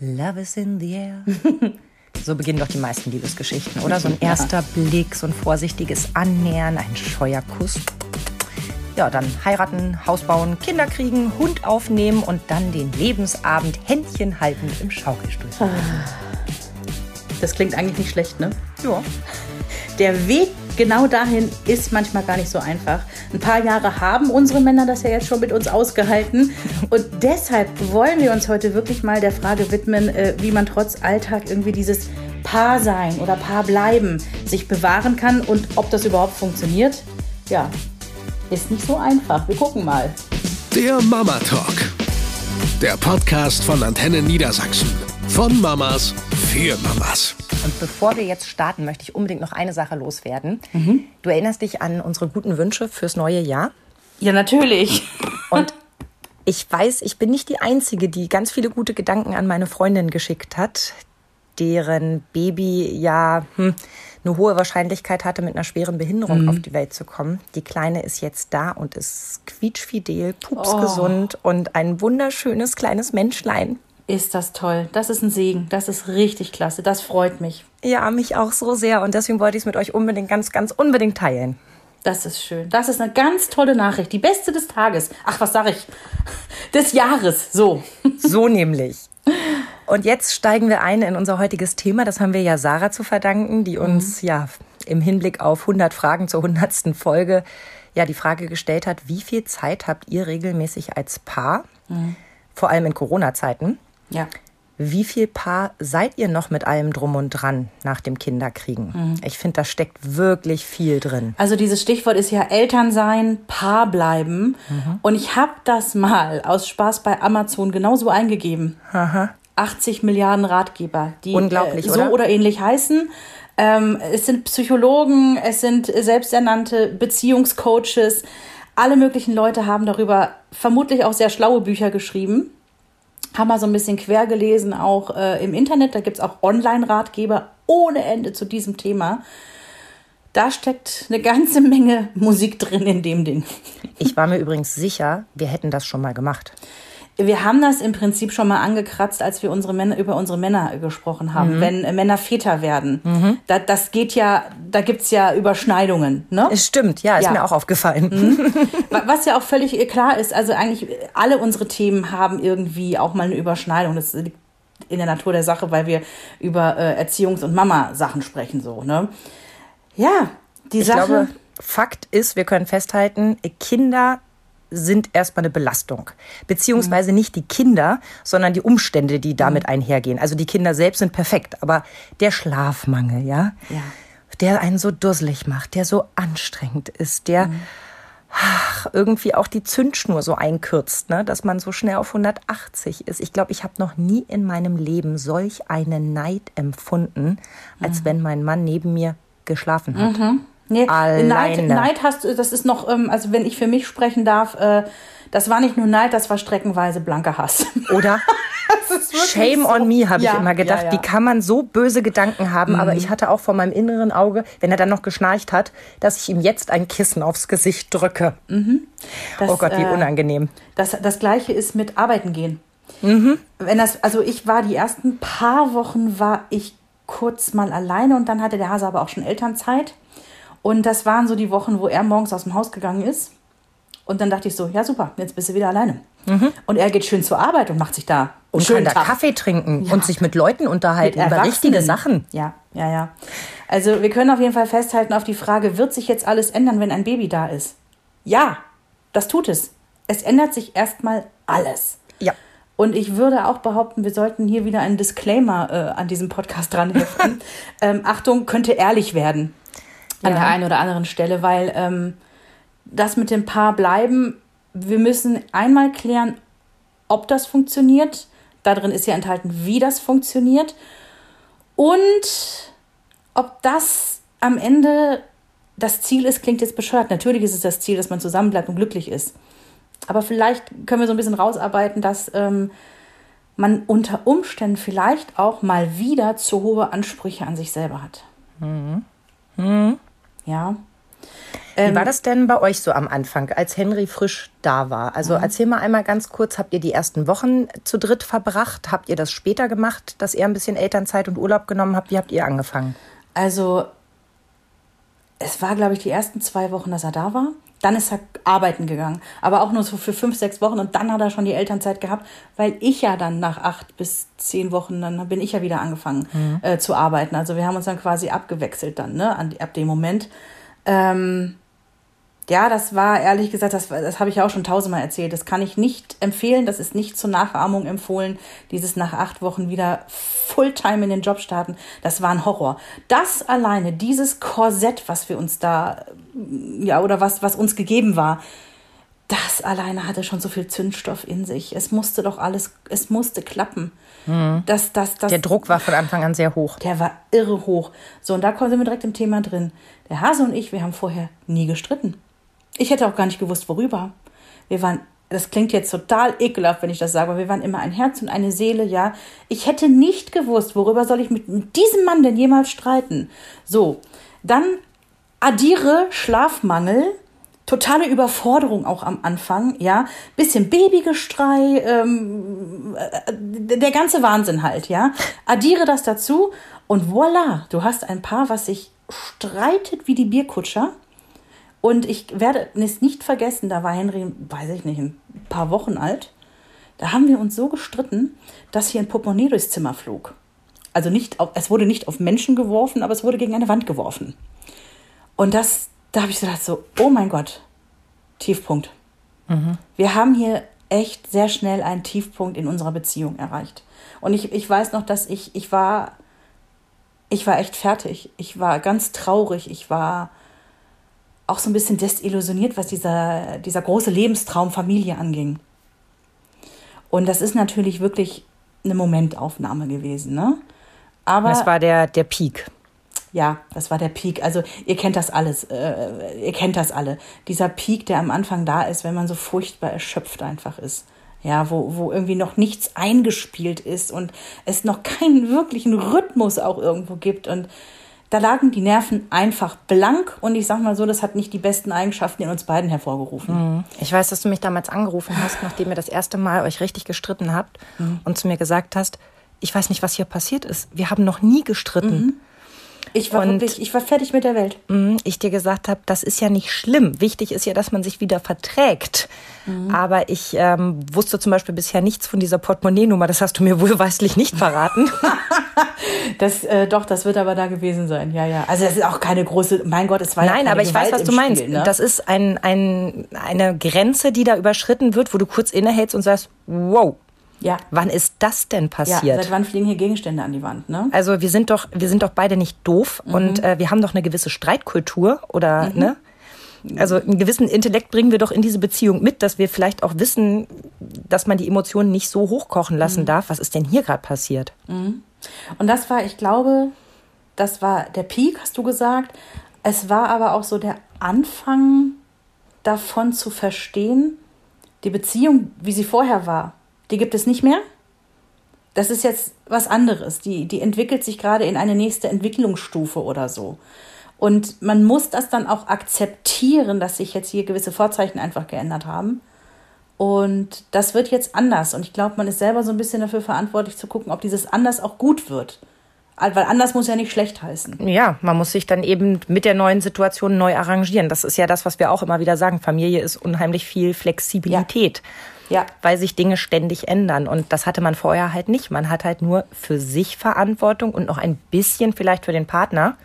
Love is in the air. So beginnen doch die meisten Liebesgeschichten, oder? So ein erster Blick, so ein vorsichtiges Annähern, ein scheuer Kuss. Ja, dann heiraten, Haus bauen, Kinder kriegen, Hund aufnehmen und dann den Lebensabend Händchen haltend im Schaukelstuhl. Das klingt eigentlich nicht schlecht, ne? Ja. Der Weg genau dahin ist manchmal gar nicht so einfach. Ein paar Jahre haben unsere Männer das ja jetzt schon mit uns ausgehalten. Und deshalb wollen wir uns heute wirklich mal der Frage widmen, äh, wie man trotz Alltag irgendwie dieses Paar sein oder Paar bleiben sich bewahren kann und ob das überhaupt funktioniert. Ja, ist nicht so einfach. Wir gucken mal. Der Mama Talk. Der Podcast von Antenne Niedersachsen. Von Mamas für Mamas. Und bevor wir jetzt starten, möchte ich unbedingt noch eine Sache loswerden. Du erinnerst dich an unsere guten Wünsche fürs neue Jahr? Ja, natürlich. Und ich weiß, ich bin nicht die Einzige, die ganz viele gute Gedanken an meine Freundin geschickt hat, deren Baby ja hm, eine hohe Wahrscheinlichkeit hatte, mit einer schweren Behinderung auf die Welt zu kommen. Die Kleine ist jetzt da und ist quietschfidel, pupsgesund und ein wunderschönes kleines Menschlein. Ist das toll. Das ist ein Segen. Das ist richtig klasse. Das freut mich. Ja, mich auch so sehr und deswegen wollte ich es mit euch unbedingt, ganz, ganz unbedingt teilen. Das ist schön. Das ist eine ganz tolle Nachricht. Die beste des Tages. Ach, was sag ich? Des Jahres. So. So nämlich. Und jetzt steigen wir ein in unser heutiges Thema. Das haben wir ja Sarah zu verdanken, die uns ja im Hinblick auf 100 Fragen zur 100. Folge ja die Frage gestellt hat, wie viel Zeit habt ihr regelmäßig als Paar, vor allem in Corona-Zeiten? Ja. Wie viel Paar seid ihr noch mit allem drum und dran nach dem Kinderkriegen? Ich finde, da steckt wirklich viel drin. Also dieses Stichwort ist ja Elternsein, Paar bleiben. Und ich habe das mal aus Spaß bei Amazon genauso eingegeben. 80 Milliarden Ratgeber, die Unglaublich, äh, so oder? oder ähnlich heißen. Ähm, es sind Psychologen, es sind selbsternannte Beziehungscoaches. Alle möglichen Leute haben darüber vermutlich auch sehr schlaue Bücher geschrieben. Haben mal so ein bisschen quer gelesen, auch äh, im Internet. Da gibt's auch Online-Ratgeber ohne Ende zu diesem Thema. Da steckt eine ganze Menge Musik drin in dem Ding. Ich war mir übrigens sicher, wir hätten das schon mal gemacht. Wir haben das im Prinzip schon mal angekratzt, als wir unsere Männer, über unsere Männer gesprochen haben. Wenn äh, Männer Väter werden, da, das geht ja, da gibt's ja Überschneidungen. Ne? Es stimmt, ja, ist Ja. mir auch aufgefallen. Wa- Was ja auch völlig äh, klar ist, also eigentlich alle unsere Themen haben irgendwie auch mal eine Überschneidung. Das liegt in der Natur der Sache, weil wir über äh, Erziehungs- und Mama-Sachen sprechen, so, ne? Ja, die Ich Sache. glaube, Fakt ist, wir können festhalten, Kinder sind erstmal eine Belastung. Beziehungsweise nicht die Kinder, sondern die Umstände, die damit einhergehen. Also die Kinder selbst sind perfekt, aber der Schlafmangel, ja, Ja. der einen so dusselig macht, der so anstrengend ist, der ach, irgendwie auch die Zündschnur so einkürzt, ne, dass man so schnell auf 180 ist. Ich glaube, ich habe noch nie in meinem Leben solch einen Neid empfunden, als wenn mein Mann neben mir geschlafen hat. Nee, Alleine. Neid, Neid hast du, das ist noch, ähm, also wenn ich für mich sprechen darf, äh, das war nicht nur Neid, das war streckenweise blanker Hass. Oder? Shame so. on me, habe Ja, ich immer gedacht. ja, Mhm. ja. Wie kann man so böse Gedanken haben? Aber ich hatte auch vor meinem inneren Auge, wenn er dann noch geschnarcht hat, dass ich ihm jetzt ein Kissen aufs Gesicht drücke. Das, oh Gott, wie äh, unangenehm. Das, das gleiche ist mit Arbeiten gehen. Wenn das, also ich war die ersten paar Wochen war ich kurz mal alleine und dann hatte der Hase aber auch schon Elternzeit. Und das waren so die Wochen, wo er morgens aus dem Haus gegangen ist. Und dann dachte ich so, ja super, jetzt bist du wieder alleine. Und er geht schön zur Arbeit und macht sich da Und schönen kann da. Kaffee trinken und sich mit Leuten unterhalten Mit über richtige. Sachen. Ja, ja, ja. Also wir können auf jeden Fall festhalten auf die Frage, wird sich jetzt alles ändern, wenn ein Baby da ist? Ja, das tut es. Es ändert sich erstmal alles. Ja. Und ich würde auch behaupten, wir sollten hier wieder einen Disclaimer äh, an diesem Podcast dran heften. ähm, Achtung, könnte ehrlich werden an Ja. der einen oder anderen Stelle, weil ähm, das mit dem Paar bleiben, wir müssen einmal klären, ob das funktioniert. Darin ist ja enthalten, wie das funktioniert. Und ob das am Ende das Ziel ist, klingt jetzt bescheuert. Natürlich ist es das Ziel, dass man zusammenbleibt und glücklich ist. Aber vielleicht können wir so ein bisschen rausarbeiten, dass ähm, man unter Umständen vielleicht auch mal wieder zu hohe Ansprüche an sich selber hat. Ja. Wie war das denn bei euch so am Anfang, als Henry frisch da war? Also erzähl mal einmal ganz kurz, habt ihr die ersten Wochen zu dritt verbracht? Habt ihr das später gemacht, dass ihr ein bisschen Elternzeit und Urlaub genommen habt? Wie habt ihr angefangen? Also, es war, glaube ich, die ersten zwei Wochen, dass er da war. Dann ist er arbeiten gegangen. Aber auch nur so für fünf, sechs Wochen. Und dann hat er schon die Elternzeit gehabt, weil ich ja dann nach acht bis zehn Wochen, dann bin ich ja wieder angefangen äh, zu arbeiten. Also wir haben uns dann quasi abgewechselt dann, ne, an, ab dem Moment. Ähm, ja, das war ehrlich gesagt, das, das habe ich auch schon tausendmal erzählt. Das kann ich nicht empfehlen. Das ist nicht zur Nachahmung empfohlen. Dieses nach acht Wochen wieder Fulltime in den Job starten. Das war ein Horror. Das alleine, dieses Korsett, was wir uns da, ja, oder was, was uns gegeben war, das alleine hatte schon so viel Zündstoff in sich. Es musste doch alles, es musste klappen. Das, das, das, Der Druck war von Anfang an sehr hoch. der war irre hoch. So, und da sind wir direkt im Thema drin. Der Hase und ich, wir haben vorher nie gestritten. Ich hätte auch gar nicht gewusst, worüber. Wir waren, das klingt jetzt total ekelhaft, wenn ich das sage, aber wir waren immer ein Herz und eine Seele, ja. Ich hätte nicht gewusst, worüber soll ich mit diesem Mann denn jemals streiten. So, dann addiere Schlafmangel, totale Überforderung auch am Anfang, ja, bisschen Babygestrei, ähm, äh, der ganze Wahnsinn halt, ja. Addiere das dazu und voila, du hast ein Paar, was sich streitet wie die Bierkutscher. Und ich werde es nicht vergessen, da war Henry, weiß ich nicht, ein paar Wochen alt. Da haben wir uns so gestritten, dass hier ein Portemonnaie durchs Zimmer flog. Also nicht, auf, es wurde nicht auf Menschen geworfen, aber es wurde gegen eine Wand geworfen. Und das, da habe ich gedacht so, oh mein Gott, Tiefpunkt. Wir haben hier echt sehr schnell einen Tiefpunkt in unserer Beziehung erreicht. Und ich, ich weiß noch, dass ich, ich war, ich war echt fertig. Ich war ganz traurig. Ich war auch so ein bisschen desillusioniert, was dieser, dieser große Lebenstraum Familie anging. Und das ist natürlich wirklich eine Momentaufnahme gewesen, ne? Aber Das war der, der Peak. ja, das war der Peak. Also ihr kennt das alles, äh, ihr kennt das alle. Dieser Peak, der am Anfang da ist, wenn man so furchtbar erschöpft einfach ist. Ja, wo, wo irgendwie noch nichts eingespielt ist und es noch keinen wirklichen Rhythmus auch irgendwo gibt. Und da lagen die Nerven einfach blank und ich sag mal so, das hat nicht die besten Eigenschaften in uns beiden hervorgerufen. Ich weiß, dass du mich damals angerufen hast, nachdem ihr das erste Mal euch richtig gestritten habt und zu mir gesagt hast, ich weiß nicht, was hier passiert ist. Wir haben noch nie gestritten. Ich war Und- wirklich, ich war fertig mit der Welt. Mhm, Ich dir gesagt habe, das ist ja nicht schlimm. Wichtig ist ja, dass man sich wieder verträgt. Aber ich ähm, wusste zum Beispiel bisher nichts von dieser Portemonnaie-Nummer. Das hast du mir wohlweislich nicht verraten. Das, äh, doch, das wird aber da gewesen sein. Ja, ja. Also das ist auch keine große, mein Gott, es war ja Nein, keine aber ich weiß, Gewalt was im du meinst. Spiel, ne? Das ist ein, ein, eine Grenze, die da überschritten wird, wo du kurz innehältst und sagst, wow, ja. wann ist das denn Ja, passiert? seit wann fliegen hier Gegenstände an die Wand, ne? Also wir sind doch, wir sind doch beide nicht doof Mhm. und äh, wir haben doch eine gewisse Streitkultur oder ne? Also einen gewissen Intellekt bringen wir doch in diese Beziehung mit, dass wir vielleicht auch wissen, dass man die Emotionen nicht so hochkochen Mhm. lassen darf. Was ist denn hier gerade passiert? Und das war, ich glaube, das war der Peak, hast du gesagt. Es war aber auch so der Anfang davon zu verstehen, die Beziehung, wie sie vorher war, die gibt es nicht mehr. Das ist jetzt was anderes. Die, die entwickelt sich gerade in eine nächste Entwicklungsstufe oder so. Und man muss das dann auch akzeptieren, dass sich jetzt hier gewisse Vorzeichen einfach geändert haben. Und das wird jetzt anders. Und ich glaube, man ist selber so ein bisschen dafür verantwortlich zu gucken, ob dieses anders auch gut wird. Weil anders muss ja nicht schlecht heißen. Ja, man muss sich dann eben mit der neuen Situation neu arrangieren. Das ist ja das, was wir auch immer wieder sagen. Familie ist unheimlich viel Flexibilität. Ja. Weil sich Dinge ständig ändern. Und das hatte man vorher halt nicht. Man hat halt nur für sich Verantwortung und noch ein bisschen vielleicht für den Partner.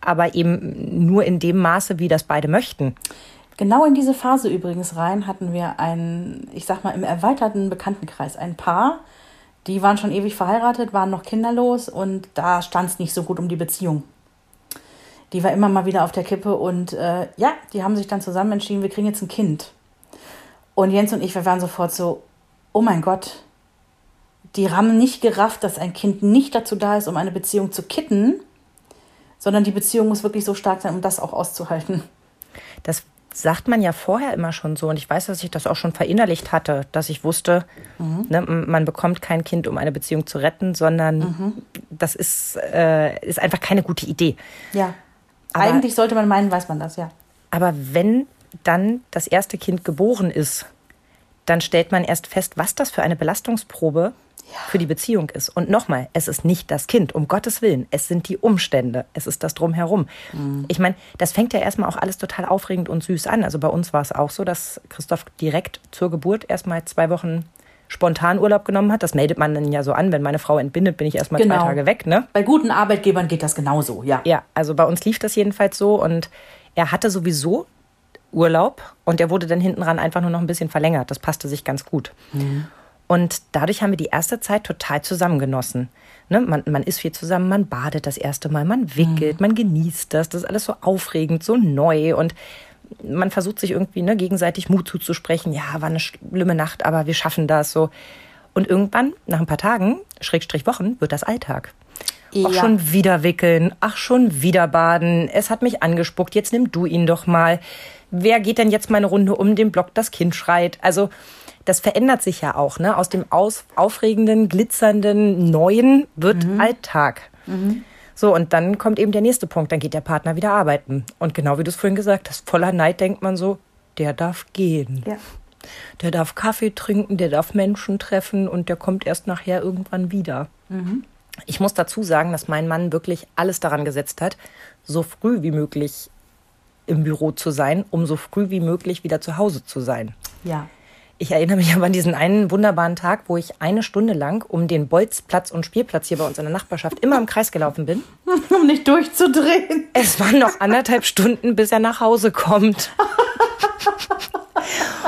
Aber eben nur in dem Maße, wie das beide möchten. Genau in diese Phase übrigens rein hatten wir ein, ich sag mal, im erweiterten Bekanntenkreis ein Paar, die waren schon ewig verheiratet, waren noch kinderlos und da stand es nicht so gut um die Beziehung. Die war immer mal wieder auf der Kippe und äh, ja, die haben sich dann zusammen entschieden, wir kriegen jetzt ein Kind. Und Jens und ich, wir waren sofort so, oh mein Gott, die haben nicht gerafft, dass ein Kind nicht dazu da ist, um eine Beziehung zu kitten, sondern die Beziehung muss wirklich so stark sein, um das auch auszuhalten. Das sagt man ja vorher immer schon so. Und ich weiß, dass ich das auch schon verinnerlicht hatte, dass ich wusste, ne, m- man bekommt kein Kind, um eine Beziehung zu retten, sondern das ist, äh, ist einfach keine gute Idee. Ja. Aber- Eigentlich sollte man meinen, weiß man das, ja. Aber wenn dann das erste Kind geboren ist, dann stellt man erst fest, was das für eine Belastungsprobe für die Beziehung ist. Und nochmal, es ist nicht das Kind, um Gottes Willen. Es sind die Umstände, es ist das Drumherum. Ich meine, das fängt ja erstmal auch alles total aufregend und süß an. Also bei uns war es auch so, dass Christoph direkt zur Geburt erstmal zwei Wochen spontan Urlaub genommen hat. Das meldet man dann ja so an. Wenn meine Frau entbindet, bin ich erstmal Genau. zwei Tage weg, ne? Bei guten Arbeitgebern geht das genauso, ja. Ja, also bei uns lief das jedenfalls so und er hatte sowieso Urlaub und der wurde dann hinten ran einfach nur noch ein bisschen verlängert. Das passte sich ganz gut. Und dadurch haben wir die erste Zeit total zusammengenossen. Ne? Man, man ist viel zusammen, man badet das erste Mal, man wickelt, man genießt das. Das ist alles so aufregend, so neu und man versucht sich irgendwie ne, gegenseitig Mut zuzusprechen. Ja, war eine schlimme Nacht, aber wir schaffen das so. Und irgendwann, nach ein paar Tagen, Schrägstrich Wochen, wird das Alltag. Auch Ja. schon wieder wickeln, ach schon wieder baden. Es hat mich angespuckt, jetzt nimm du ihn doch mal. Wer geht denn jetzt mal eine Runde um den Block, das Kind schreit? Also das verändert sich ja auch, ne? Aus dem aus, aufregenden, glitzernden, neuen wird Alltag. So, und dann kommt eben der nächste Punkt, dann geht der Partner wieder arbeiten. Und genau wie du es vorhin gesagt hast, voller Neid denkt man so, der darf gehen. Ja. Der darf Kaffee trinken, der darf Menschen treffen und der kommt erst nachher irgendwann wieder. Ich muss dazu sagen, dass mein Mann wirklich alles daran gesetzt hat, so früh wie möglich im Büro zu sein, um so früh wie möglich wieder zu Hause zu sein. Ja. Ich erinnere mich aber an diesen einen wunderbaren Tag, wo ich eine Stunde lang um den Bolzplatz und Spielplatz hier bei uns in der Nachbarschaft immer im Kreis gelaufen bin. Um nicht durchzudrehen. Es waren noch anderthalb Stunden, bis er nach Hause kommt.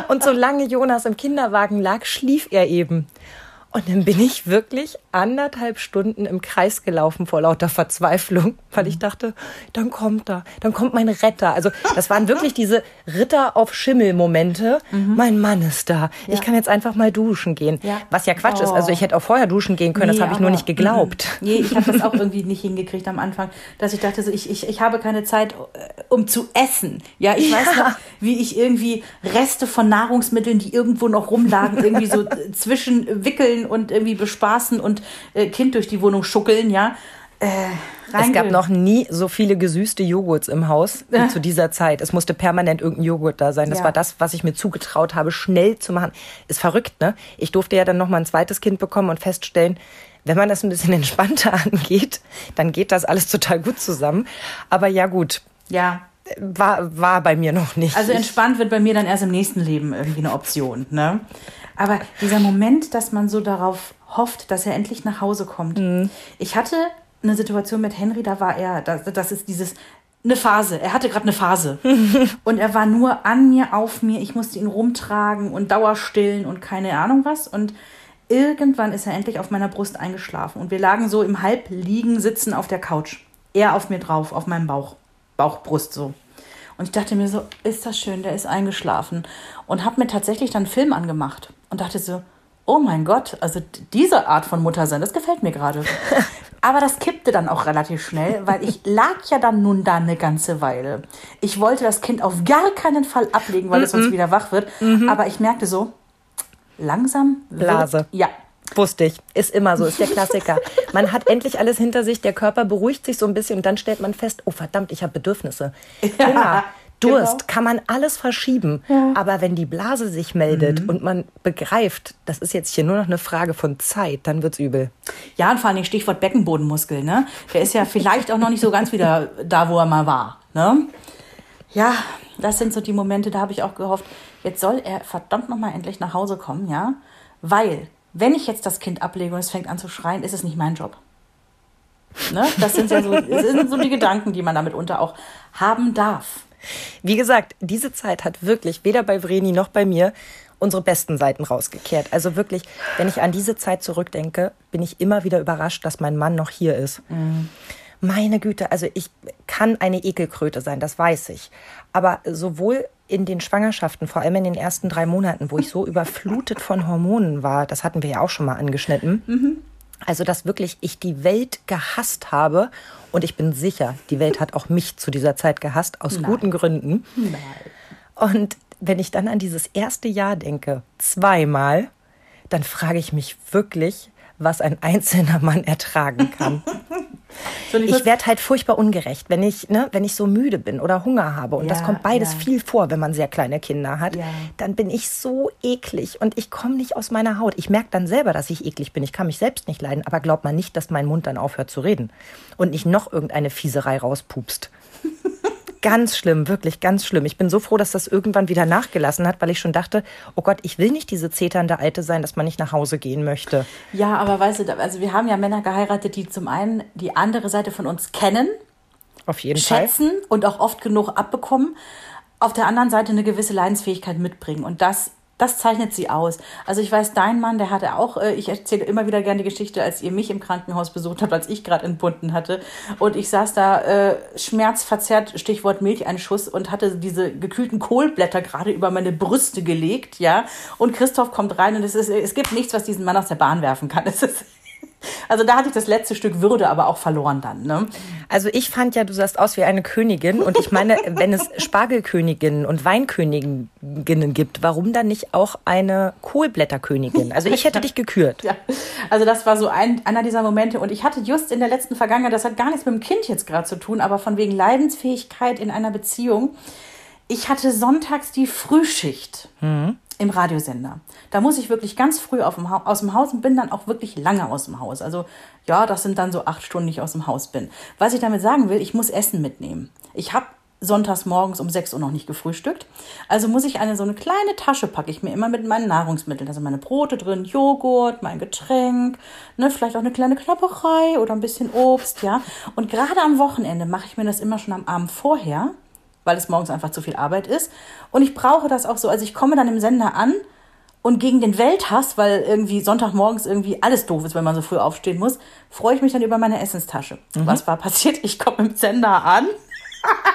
Und solange Jonas im Kinderwagen lag, schlief er eben. Und dann bin ich wirklich anderthalb Stunden im Kreis gelaufen vor lauter Verzweiflung, weil ich dachte, dann kommt er, dann kommt mein Retter. Also das waren wirklich diese Ritter auf Schimmel-Momente. Mein Mann ist da. Ich kann jetzt einfach mal duschen gehen. Ja. Was ja Quatsch ist. Oh. Also ich hätte auch vorher duschen gehen können, das Nee, habe ich nur nicht geglaubt. Mhm. Nee, ich habe das auch irgendwie nicht hingekriegt am Anfang, dass ich dachte, so, ich, ich, ich habe keine Zeit, äh, um zu essen. Ja, ich weiß noch, wie ich irgendwie Reste von Nahrungsmitteln, die irgendwo noch rumlagen, irgendwie so äh, zwischen wickeln und irgendwie bespaßen und äh, Kind durch die Wohnung schuckeln, ja. Äh, Es gab noch nie so viele gesüßte Joghurts im Haus wie zu dieser Zeit. Es musste permanent irgendein Joghurt da sein. Das Ja. war das, was ich mir zugetraut habe, schnell zu machen. Ist verrückt, ne? Ich durfte ja dann noch mal ein zweites Kind bekommen und feststellen, wenn man das ein bisschen entspannter angeht, dann geht das alles total gut zusammen. Aber ja gut, Ja, war, war bei mir noch nicht. Also entspannt wird bei mir dann erst im nächsten Leben irgendwie eine Option. Ne? Aber dieser Moment, dass man so darauf hofft, dass er endlich nach Hause kommt. Ich hatte eine Situation mit Henry, da war er, das, das ist dieses, eine Phase. Er hatte gerade eine Phase. und er war nur an mir, auf mir. Ich musste ihn rumtragen und dauerstillen und keine Ahnung was. Und irgendwann ist er endlich auf meiner Brust eingeschlafen. Und wir lagen so im Halbliegen sitzen auf der Couch. Er auf mir drauf, auf meinem Bauch. Bauchbrust so. Und ich dachte mir so, ist das schön, der ist eingeschlafen. Und habe mir tatsächlich dann einen Film angemacht und dachte so, oh mein Gott, also diese Art von Mutter sein, das gefällt mir gerade. Aber das kippte dann auch relativ schnell, weil ich lag ja dann nun da eine ganze Weile. Ich wollte das Kind auf gar keinen Fall ablegen, weil es sonst wieder wach wird. Aber ich merkte so, langsam wird, Blase. Ja, Wusste ich. Ist immer so, ist der Klassiker. Man hat endlich alles hinter sich, der Körper beruhigt sich so ein bisschen und dann stellt man fest, oh verdammt, ich habe Bedürfnisse. Ja, Hunger, Durst, genau. kann man alles verschieben. Aber wenn die Blase sich meldet und man begreift, das ist jetzt hier nur noch eine Frage von Zeit, dann wird's übel. Ja, und vor allem Stichwort Beckenbodenmuskel, ne? Der ist ja vielleicht auch noch nicht so ganz wieder da, wo er mal war, ne? Ja, das sind so die Momente, da habe ich auch gehofft, jetzt soll er verdammt noch mal endlich nach Hause kommen, ja? Weil, wenn ich jetzt das Kind ablege und es fängt an zu schreien, ist es nicht mein Job. Ne? Das sind ja so, das sind so die Gedanken, die man damit unter auch haben darf. Wie gesagt, diese Zeit hat wirklich weder bei Vreni noch bei mir unsere besten Seiten rausgekehrt. Also wirklich, wenn ich an diese Zeit zurückdenke, bin ich immer wieder überrascht, dass mein Mann noch hier ist. Meine Güte, also ich kann eine Ekelkröte sein, das weiß ich. Aber sowohl in den Schwangerschaften, vor allem in den ersten drei Monaten, wo ich so überflutet von Hormonen war, das hatten wir ja auch schon mal angeschnitten. Also, dass wirklich ich die Welt gehasst habe. Und ich bin sicher, die Welt hat auch mich zu dieser Zeit gehasst, aus guten Gründen. Und wenn ich dann an dieses erste Jahr denke, zweimal, dann frage ich mich wirklich, was ein einzelner Mann ertragen kann. Ich werde halt furchtbar ungerecht, wenn ich, ne, wenn ich so müde bin oder Hunger habe. Und ja, das kommt beides ja. viel vor, wenn man sehr kleine Kinder hat. Ja. Dann bin ich so eklig und ich komme nicht aus meiner Haut. Ich merke dann selber, dass ich eklig bin. Ich kann mich selbst nicht leiden, aber glaubt man nicht, dass mein Mund dann aufhört zu reden und nicht noch irgendeine Fieserei rauspupst. Ganz schlimm, wirklich ganz schlimm. Ich bin so froh, dass das irgendwann wieder nachgelassen hat, weil ich schon dachte, oh Gott, ich will nicht diese zeternde Alte sein, dass man nicht nach Hause gehen möchte. Ja, aber weißt du, also wir haben ja Männer geheiratet, die zum einen die andere Seite von uns kennen, auf jeden schätzen Fall. und auch oft genug abbekommen, auf der anderen Seite eine gewisse Leidensfähigkeit mitbringen. Und das das zeichnet sie aus. Also ich weiß, dein Mann, der hatte auch, äh, ich erzähle immer wieder gerne die Geschichte, als ihr mich im Krankenhaus besucht habt, als ich gerade entbunden hatte. Und ich saß da äh, schmerzverzerrt, Stichwort Milcheinschuss, und hatte diese gekühlten Kohlblätter gerade über meine Brüste gelegt, ja. Und Christoph kommt rein und es ist, es gibt nichts, was diesen Mann aus der Bahn werfen kann. Es ist also da hatte ich das letzte Stück Würde aber auch verloren dann. Ne? Also ich fand ja, du sahst aus wie eine Königin und ich meine, wenn es Spargelköniginnen und Weinköniginnen gibt, warum dann nicht auch eine Kohlblätterkönigin? Also ich hätte dich gekürt. Ja, also das war so ein, einer dieser Momente und ich hatte just in der letzten Vergangenheit, das hat gar nichts mit dem Kind jetzt gerade zu tun, aber von wegen Leidensfähigkeit in einer Beziehung. Ich hatte sonntags die Frühschicht. Mhm im Radiosender. Da muss ich wirklich ganz früh aus dem Haus und bin dann auch wirklich lange aus dem Haus. Also ja, das sind dann so acht Stunden, die ich aus dem Haus bin. Was ich damit sagen will, ich muss Essen mitnehmen. Ich habe sonntags morgens um 6 Uhr noch nicht gefrühstückt. Also muss ich eine so eine kleine Tasche packe ich mir immer mit meinen Nahrungsmitteln. Also meine Brote drin, Joghurt, mein Getränk, ne, vielleicht auch eine kleine Knapperei oder ein bisschen Obst, ja. Und gerade am Wochenende mache ich mir das immer schon am Abend vorher weil es morgens einfach zu viel Arbeit ist. Und ich brauche das auch so. Also ich komme dann im Sender an und gegen den Welthass, weil irgendwie Sonntagmorgens irgendwie alles doof ist, wenn man so früh aufstehen muss, freue ich mich dann über meine Essenstasche. Mhm. Was war passiert? Ich komme im Sender an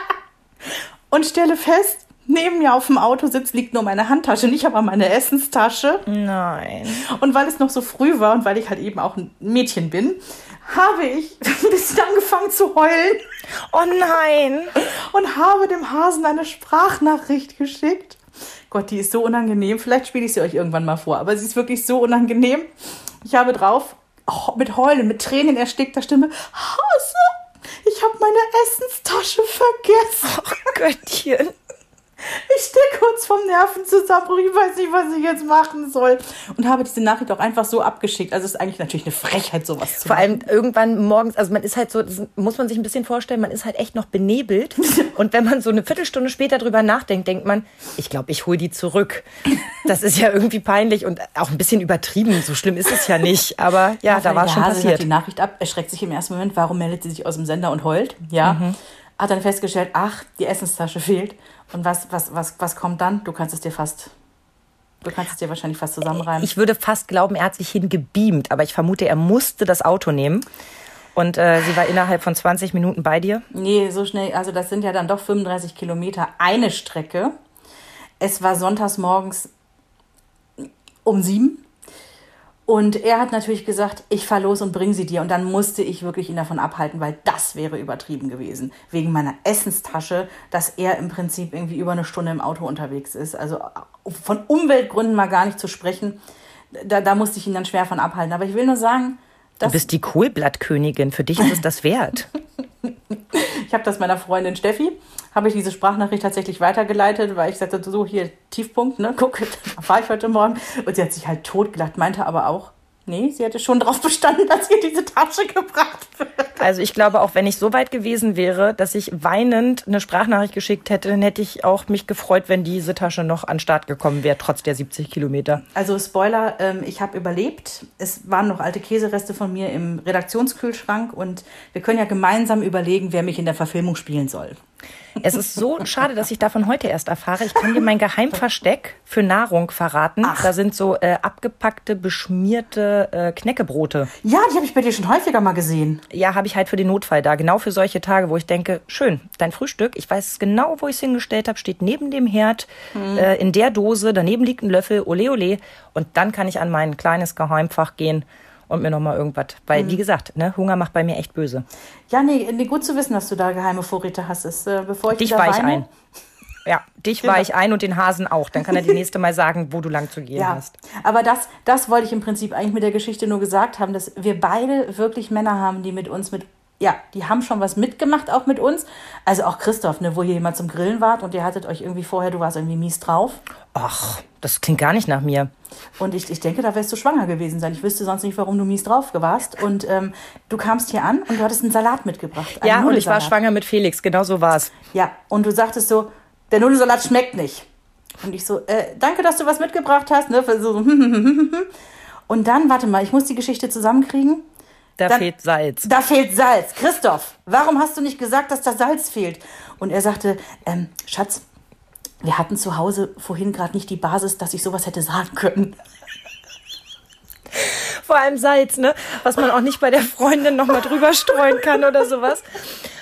und stelle fest, neben mir auf dem Autositz liegt nur meine Handtasche, nicht aber meine Essenstasche. Nein. Und weil es noch so früh war und weil ich halt eben auch ein Mädchen bin, habe ich ein bisschen angefangen zu heulen. Oh nein! Und habe dem Hasen eine Sprachnachricht geschickt. Gott, die ist so unangenehm. Vielleicht spiele ich sie euch irgendwann mal vor, aber sie ist wirklich so unangenehm. Ich habe drauf, mit Heulen, mit Tränen erstickter Stimme, Hase, ich habe meine Essenstasche vergessen. Oh Göttchen. Ich stehe kurz vom Nervenzusammenbruch, ich weiß nicht, was ich jetzt machen soll. Und habe diese Nachricht auch einfach so abgeschickt. Also es ist eigentlich natürlich eine Frechheit, sowas zu Vor machen. allem irgendwann morgens, also man ist halt so, das muss man sich ein bisschen vorstellen, man ist halt echt noch benebelt. Und wenn man so eine Viertelstunde später drüber nachdenkt, denkt man, ich glaube, ich hole die zurück. Das ist ja irgendwie peinlich und auch ein bisschen übertrieben. So schlimm ist es ja nicht. Aber ja, ja da war schon Hase passiert. die Nachricht ab, erschreckt sich im ersten Moment, warum meldet sie sich aus dem Sender und heult? Ja. Mhm. Hat dann festgestellt, ach, die Essenstasche fehlt. Und was, was, was, was kommt dann? Du kannst es dir fast Du kannst es dir wahrscheinlich fast zusammenreimen. Ich würde fast glauben, er hat sich hingebeamt, aber ich vermute, er musste das Auto nehmen. Und äh, sie war innerhalb von 20 Minuten bei dir? Nee, so schnell. Also, das sind ja dann doch 35 Kilometer eine Strecke. Es war sonntags morgens um sieben. Und er hat natürlich gesagt, ich fahr los und bring sie dir. Und dann musste ich wirklich ihn davon abhalten, weil das wäre übertrieben gewesen. Wegen meiner Essenstasche, dass er im Prinzip irgendwie über eine Stunde im Auto unterwegs ist. Also von Umweltgründen mal gar nicht zu sprechen. Da, da musste ich ihn dann schwer von abhalten. Aber ich will nur sagen, Du bist die Kohlblattkönigin. Für dich ist es das wert. ich habe das meiner Freundin Steffi, habe ich diese Sprachnachricht tatsächlich weitergeleitet, weil ich sagte, so hier Tiefpunkt, ne, guck, da war ich heute Morgen. Und sie hat sich halt totgelacht, meinte aber auch, Nee, sie hätte schon darauf bestanden, dass ihr diese Tasche gebracht wird. Also ich glaube, auch wenn ich so weit gewesen wäre, dass ich weinend eine Sprachnachricht geschickt hätte, dann hätte ich auch mich gefreut, wenn diese Tasche noch an Start gekommen wäre, trotz der 70 Kilometer. Also Spoiler, ähm, ich habe überlebt. Es waren noch alte Käsereste von mir im Redaktionskühlschrank und wir können ja gemeinsam überlegen, wer mich in der Verfilmung spielen soll. Es ist so schade, dass ich davon heute erst erfahre. Ich kann dir mein Geheimversteck für Nahrung verraten. Ach. Da sind so äh, abgepackte, beschmierte äh, Knäckebrote. Ja, die habe ich bei dir schon häufiger mal gesehen. Ja, habe ich halt für den Notfall da. Genau für solche Tage, wo ich denke, schön, dein Frühstück, ich weiß genau, wo ich es hingestellt habe, steht neben dem Herd, hm. äh, in der Dose, daneben liegt ein Löffel, ole ole. Und dann kann ich an mein kleines Geheimfach gehen und mir nochmal irgendwas. Weil, mhm. wie gesagt, ne, Hunger macht bei mir echt böse. Ja, nee, nee, gut zu wissen, dass du da geheime Vorräte hast. Ist, äh, bevor ich Dich weich ein. Ja, dich genau. ich ein und den Hasen auch. Dann kann er die nächste Mal sagen, wo du lang zu gehen ja, hast. Aber das, das wollte ich im Prinzip eigentlich mit der Geschichte nur gesagt haben, dass wir beide wirklich Männer haben, die mit uns mit ja, die haben schon was mitgemacht, auch mit uns. Also auch Christoph, ne, wo hier jemand zum Grillen wart und ihr hattet euch irgendwie vorher, du warst irgendwie mies drauf. Ach, das klingt gar nicht nach mir. Und ich, ich denke, da wärst du schwanger gewesen sein. Ich wüsste sonst nicht, warum du mies drauf warst. Und ähm, du kamst hier an und du hattest einen Salat mitgebracht. Ja, und ich war schwanger mit Felix, genau so war's. Ja, und du sagtest so, der Nudelsalat schmeckt nicht. Und ich so, äh, danke, dass du was mitgebracht hast. Ne? So, und dann, warte mal, ich muss die Geschichte zusammenkriegen. Da Dann- fehlt Salz. Da fehlt Salz. Christoph, warum hast du nicht gesagt, dass da Salz fehlt? Und er sagte, ähm, Schatz, wir hatten zu Hause vorhin gerade nicht die Basis, dass ich sowas hätte sagen können. Vor allem Salz, ne? Was man auch nicht bei der Freundin nochmal drüber streuen kann oder sowas.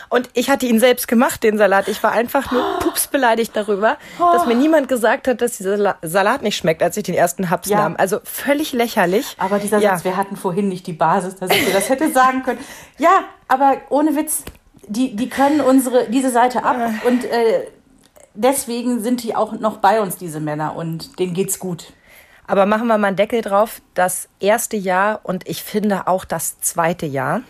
Und ich hatte ihn selbst gemacht, den Salat. Ich war einfach nur pups beleidigt darüber, dass mir niemand gesagt hat, dass dieser Sala- Salat nicht schmeckt, als ich den ersten Haps Ja. nahm. Also völlig lächerlich. Aber dieser ja. Satz, wir hatten vorhin nicht die Basis, dass ich dir das hätte sagen können. Ja, aber ohne Witz, die, die können unsere, diese Seite ab und äh, deswegen sind die auch noch bei uns, diese Männer, und denen geht's gut. Aber machen wir mal einen Deckel drauf. Das erste Jahr und ich finde auch das zweite Jahr,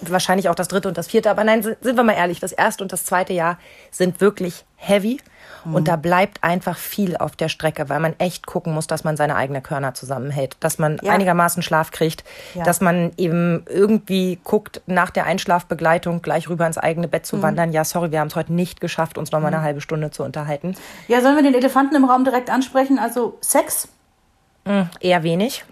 wahrscheinlich auch das dritte und das vierte, aber nein, sind wir mal ehrlich, das erste und das zweite Jahr sind wirklich heavy und da bleibt einfach viel auf der Strecke, weil man echt gucken muss, dass man seine eigene Körner zusammenhält, dass man Ja. einigermaßen Schlaf kriegt, Ja. dass man eben irgendwie guckt, nach der Einschlafbegleitung gleich rüber ins eigene Bett zu wandern. Ja, sorry, wir haben es heute nicht geschafft, uns noch mal eine halbe Stunde zu unterhalten. Ja, sollen wir den Elefanten im Raum direkt ansprechen? Also Sex? Eher wenig.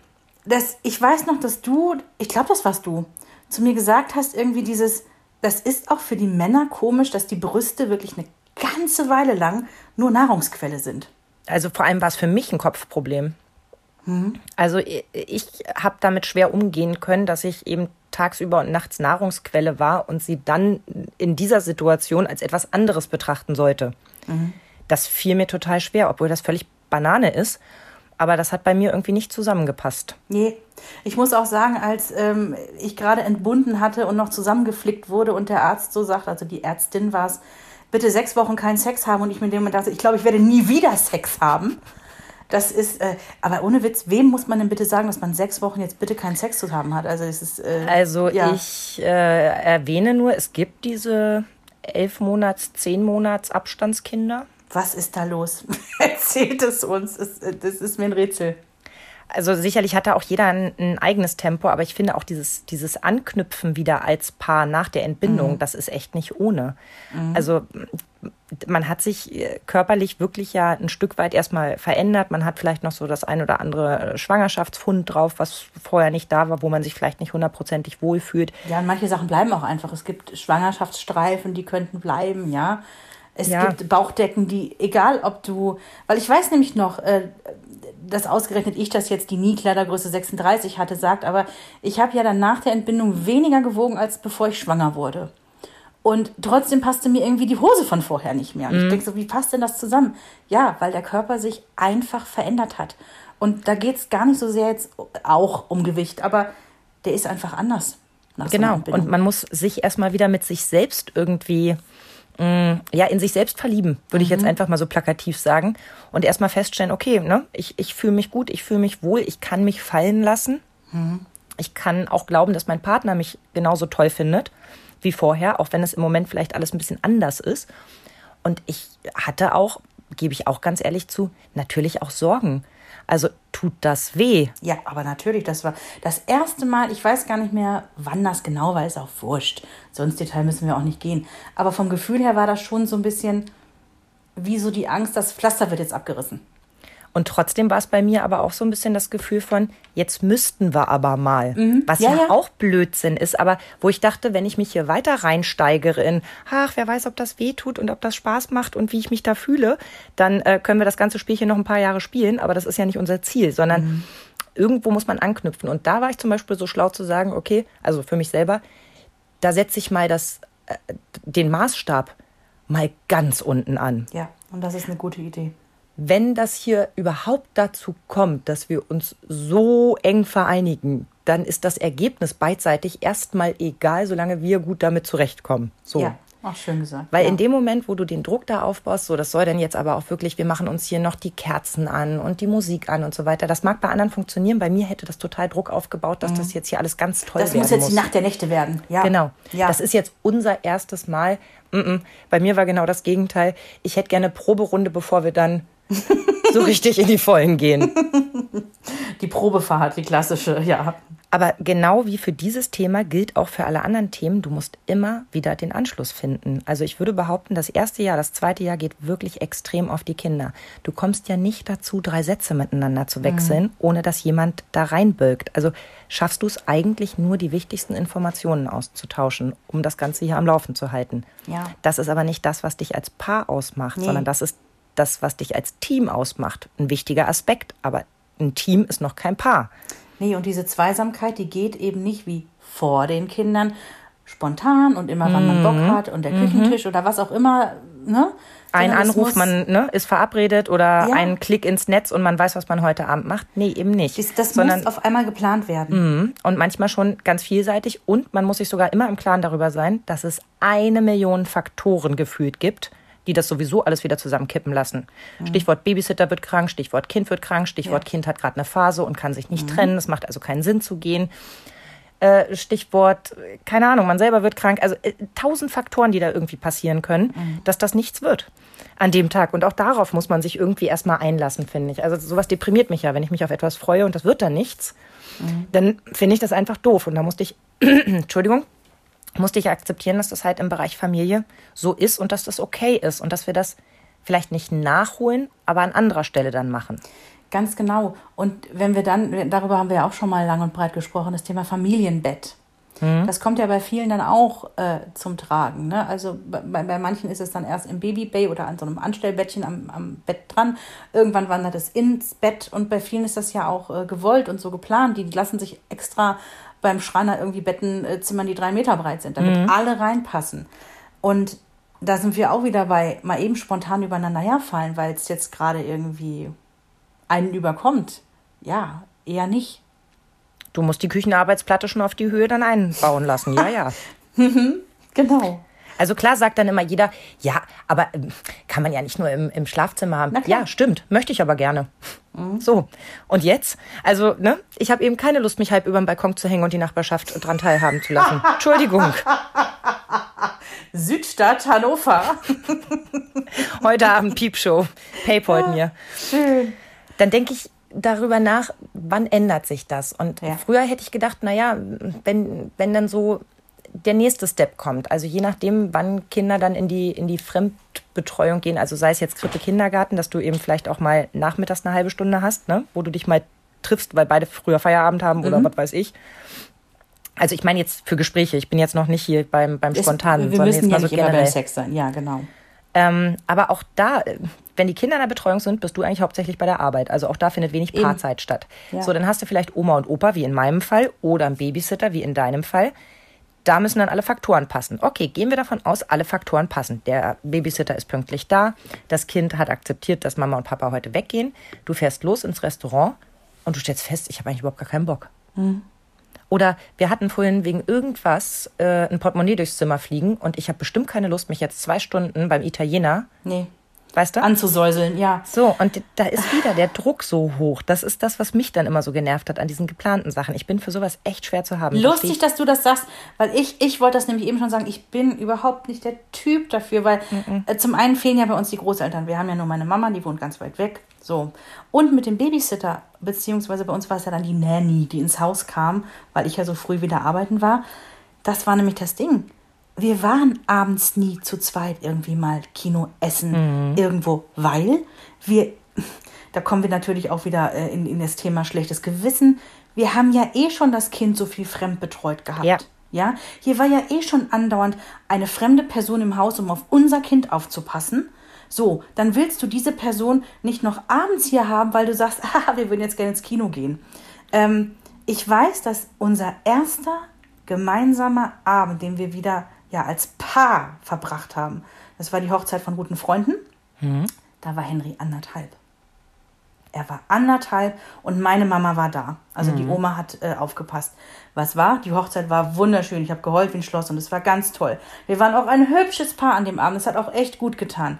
Das, ich weiß noch, dass du, ich glaube, das warst du, zu mir gesagt hast, irgendwie dieses, das ist auch für die Männer komisch, dass die Brüste wirklich eine ganze Weile lang nur Nahrungsquelle sind. Also vor allem war es für mich ein Kopfproblem. Also ich, ich habe damit schwer umgehen können, dass ich eben tagsüber und nachts Nahrungsquelle war und sie dann in dieser Situation als etwas anderes betrachten sollte. Das fiel mir total schwer, obwohl das völlig Banane ist. Aber das hat bei mir irgendwie nicht zusammengepasst. Nee, ich muss auch sagen, als ähm, ich gerade entbunden hatte und noch zusammengeflickt wurde und der Arzt so sagt, also die Ärztin war es, bitte sechs Wochen keinen Sex haben und ich mit dem Moment dachte, ich glaube, ich werde nie wieder Sex haben. Das ist, äh, aber ohne Witz, wem muss man denn bitte sagen, dass man sechs Wochen jetzt bitte keinen Sex zu haben hat? Also es ist, äh, Also ja. ich äh, erwähne nur, es gibt diese elf Monats, zehn Monats Abstandskinder. Was ist da los? Erzählt es uns. Es, äh, das ist mir ein Rätsel. Also sicherlich hat da auch jeder ein, ein eigenes Tempo, aber ich finde auch dieses, dieses Anknüpfen wieder als Paar nach der Entbindung, das ist echt nicht ohne. Also m- man hat sich äh, körperlich wirklich ja ein Stück weit erstmal verändert. Man hat vielleicht noch so das ein oder andere Schwangerschaftsfund drauf, was vorher nicht da war, wo man sich vielleicht nicht hundertprozentig wohlfühlt. Ja, und manche Sachen bleiben auch einfach. Es gibt Schwangerschaftsstreifen, die könnten bleiben, ja. Es Ja. gibt Bauchdecken, die, egal ob du, weil ich weiß nämlich noch, äh, dass ausgerechnet ich das jetzt die nie Kleidergröße 36 hatte, sagt, aber ich habe ja dann nach der Entbindung weniger gewogen, als bevor ich schwanger wurde. Und trotzdem passte mir irgendwie die Hose von vorher nicht mehr. Und ich denke so, wie passt denn das zusammen? Ja, weil der Körper sich einfach verändert hat. Und da geht es gar nicht so sehr jetzt auch um Gewicht, aber der ist einfach anders. so Genau. Entbindung. Und man muss sich erstmal wieder mit sich selbst irgendwie, mh, ja, in sich selbst verlieben, würde ich jetzt einfach mal so plakativ sagen. Und erstmal feststellen, okay, ne, ich, ich fühle mich gut, ich fühle mich wohl, ich kann mich fallen lassen. Ich kann auch glauben, dass mein Partner mich genauso toll findet wie vorher, auch wenn es im Moment vielleicht alles ein bisschen anders ist. Und ich hatte auch, gebe ich auch ganz ehrlich zu, natürlich auch Sorgen. Also tut das weh? Ja, aber natürlich, das war das erste Mal, ich weiß gar nicht mehr, wann das genau war, ist auch wurscht. So ins Detail müssen wir auch nicht gehen. Aber vom Gefühl her war das schon so ein bisschen wie so die Angst, das Pflaster wird jetzt abgerissen. Und trotzdem war es bei mir aber auch so ein bisschen das Gefühl von, jetzt müssten wir aber mal. Was Ja, ja, ja. auch Blödsinn ist, aber wo ich dachte, wenn ich mich hier weiter reinsteigere in, ach, wer weiß, ob das weh tut und ob das Spaß macht und wie ich mich da fühle, dann äh, können wir das ganze Spielchen noch ein paar Jahre spielen, aber das ist ja nicht unser Ziel, sondern irgendwo muss man anknüpfen. Und da war ich zum Beispiel so schlau zu sagen, okay, also für mich selber, da setze ich mal das, äh, den Maßstab mal ganz unten an Ja, und das ist eine gute Idee. Wenn das hier überhaupt dazu kommt, dass wir uns so eng vereinigen, dann ist das Ergebnis beidseitig erstmal egal, solange wir gut damit zurechtkommen. So. Ja, Ach, schön gesagt. Weil ja. in dem Moment, wo du den Druck da aufbaust, so, das soll dann jetzt aber auch wirklich, wir machen uns hier noch die Kerzen an und die Musik an und so weiter. Das mag bei anderen funktionieren. Bei mir hätte das total Druck aufgebaut, dass das jetzt hier alles ganz toll Mhm. das werden muss jetzt muss. die Nacht der Nächte werden. Ja. Genau. Ja. Das ist jetzt unser erstes Mal. Mm -mm. Bei mir war genau das Gegenteil. Ich hätte gerne Proberunde, bevor wir dann so richtig in die Vollen gehen. die Probefahrt, die klassische, ja. Aber genau wie für dieses Thema gilt auch für alle anderen Themen, du musst immer wieder den Anschluss finden. Also ich würde behaupten, das erste Jahr, das zweite Jahr geht wirklich extrem auf die Kinder. Du kommst ja nicht dazu, drei Sätze miteinander zu wechseln, ohne dass jemand da reinbölkt. Also schaffst du es eigentlich nur, die wichtigsten Informationen auszutauschen, um das Ganze hier am Laufen zu halten. Ja. Das ist aber nicht das, was dich als Paar ausmacht, Nee. sondern das ist das, was dich als Team ausmacht. Ein wichtiger Aspekt, aber ein Team ist noch kein Paar. Nee, und diese Zweisamkeit, die geht eben nicht wie vor den Kindern spontan und immer, wann man Bock hat und der Küchentisch oder was auch immer, ne? Ein Sondern Anruf, man ne, ist verabredet oder Ja. ein Klick ins Netz und man weiß, was man heute Abend macht. Nee, eben nicht. Das, das Sondern, muss auf einmal geplant werden. Mhm. und manchmal schon ganz vielseitig und man muss sich sogar immer im Klaren darüber sein, dass es eine Million Faktoren gefühlt gibt, die das sowieso alles wieder zusammenkippen lassen. Stichwort Babysitter wird krank, Stichwort Kind wird krank, Stichwort Ja. Kind hat gerade eine Phase und kann sich nicht trennen. Es macht also keinen Sinn zu gehen. Äh, Stichwort, keine Ahnung, man selber wird krank. Also äh, tausend Faktoren, die da irgendwie passieren können, dass das nichts wird an dem Tag. Und auch darauf muss man sich irgendwie erstmal einlassen, finde ich. Also sowas deprimiert mich ja, wenn ich mich auf etwas freue und das wird dann nichts, dann finde ich das einfach doof. Und da musste ich, Entschuldigung, musste ich akzeptieren, dass das halt im Bereich Familie so ist und dass das okay ist und dass wir das vielleicht nicht nachholen, aber an anderer Stelle dann machen. Ganz genau. Und wenn wir dann, darüber haben wir ja auch schon mal lang und breit gesprochen, das Thema Familienbett. Das kommt ja bei vielen dann auch äh, zum Tragen. Ne? Also bei, bei manchen ist es dann erst im Babybay oder an so einem Anstellbettchen am, am Bett dran. Irgendwann wandert es ins Bett und bei vielen ist das ja auch äh, gewollt und so geplant. Die lassen sich extra beim Schreiner irgendwie Betten äh, zimmern, die drei Meter breit sind, damit alle reinpassen. Und da sind wir auch wieder bei mal eben spontan übereinander herfallen, weil es jetzt gerade irgendwie einen überkommt. Ja, eher nicht. Du musst die Küchenarbeitsplatte schon auf die Höhe dann einbauen lassen. Ja, ja. Genau. Also klar sagt dann immer jeder, ja, aber ähm, kann man ja nicht nur im, im Schlafzimmer haben. Mhm. Ja, stimmt, möchte ich aber gerne. So, und jetzt? Also, ne, ich habe eben keine Lust, mich halb über den Balkon zu hängen und die Nachbarschaft dran teilhaben zu lassen. Entschuldigung, Südstadt Hannover. heute Abend Piepshow. Paypal mir. Schön. Dann denke ich darüber nach, wann ändert sich das? Und Ja. früher hätte ich gedacht, naja, wenn, wenn dann so der nächste Step kommt, also je nachdem, wann Kinder dann in die, in die Fremdbetreuung gehen, also sei es jetzt Krippe, Kindergarten, dass du eben vielleicht auch mal nachmittags eine halbe Stunde hast, ne, wo du dich mal triffst, weil beide früher Feierabend haben Mhm. oder was weiß ich. Also ich meine jetzt für Gespräche, ich bin jetzt noch nicht hier beim, beim Ist- Spontanen, wir sondern müssen jetzt ja mal so nicht immer beim generell. Sex sein. Ja, genau. Ähm, aber auch da, wenn die Kinder in der Betreuung sind, bist du eigentlich hauptsächlich bei der Arbeit. Also auch da findet wenig. Paarzeit statt. Ja. So, dann hast du vielleicht Oma und Opa, wie in meinem Fall, oder einen Babysitter, wie in deinem Fall. Da müssen dann alle Faktoren passen. Okay, gehen wir davon aus, alle Faktoren passen. Der Babysitter ist pünktlich da. Das Kind hat akzeptiert, dass Mama und Papa heute weggehen. Du fährst los ins Restaurant und du stellst fest, ich habe eigentlich überhaupt gar keinen Bock. Oder wir hatten vorhin wegen irgendwas äh, ein Portemonnaie durchs Zimmer fliegen und ich habe bestimmt keine Lust, mich jetzt zwei Stunden beim Italiener, Nee. Weißt du? Anzusäuseln, ja. so, und da ist wieder der Druck so hoch. Das ist das, was mich dann immer so genervt hat an diesen geplanten Sachen. Ich bin für sowas echt schwer zu haben. Lustig, dass du das sagst, weil ich, ich wollte das nämlich eben schon sagen, ich bin überhaupt nicht der Typ dafür, weil äh, zum einen fehlen ja bei uns die Großeltern. Wir haben ja nur meine Mama, die wohnt ganz weit weg. So. Und mit dem Babysitter, beziehungsweise bei uns war es ja dann die Nanny, die ins Haus kam, weil ich ja so früh wieder arbeiten war. Das war nämlich das Ding. Wir waren abends nie zu zweit irgendwie mal Kino essen irgendwo, weil wir, da kommen wir natürlich auch wieder äh, in, in das Thema schlechtes Gewissen. Wir haben ja eh schon das Kind so viel fremdbetreut gehabt. Ja. Ja, hier war ja eh schon andauernd eine fremde Person im Haus, um auf unser Kind aufzupassen. So, dann willst du diese Person nicht noch abends hier haben, weil du sagst, haha, wir würden jetzt gerne ins Kino gehen. Ähm, ich weiß, dass unser erster gemeinsamer Abend, den wir wieder ja als Paar verbracht haben, das war die Hochzeit von guten Freunden. Da war Henry anderthalb. Er war anderthalb und meine Mama war da. Also die Oma hat äh, aufgepasst. Was war? Die Hochzeit war wunderschön. Ich habe geheult wie ein Schloss und es war ganz toll. Wir waren auch ein hübsches Paar an dem Abend. Es hat auch echt gut getan.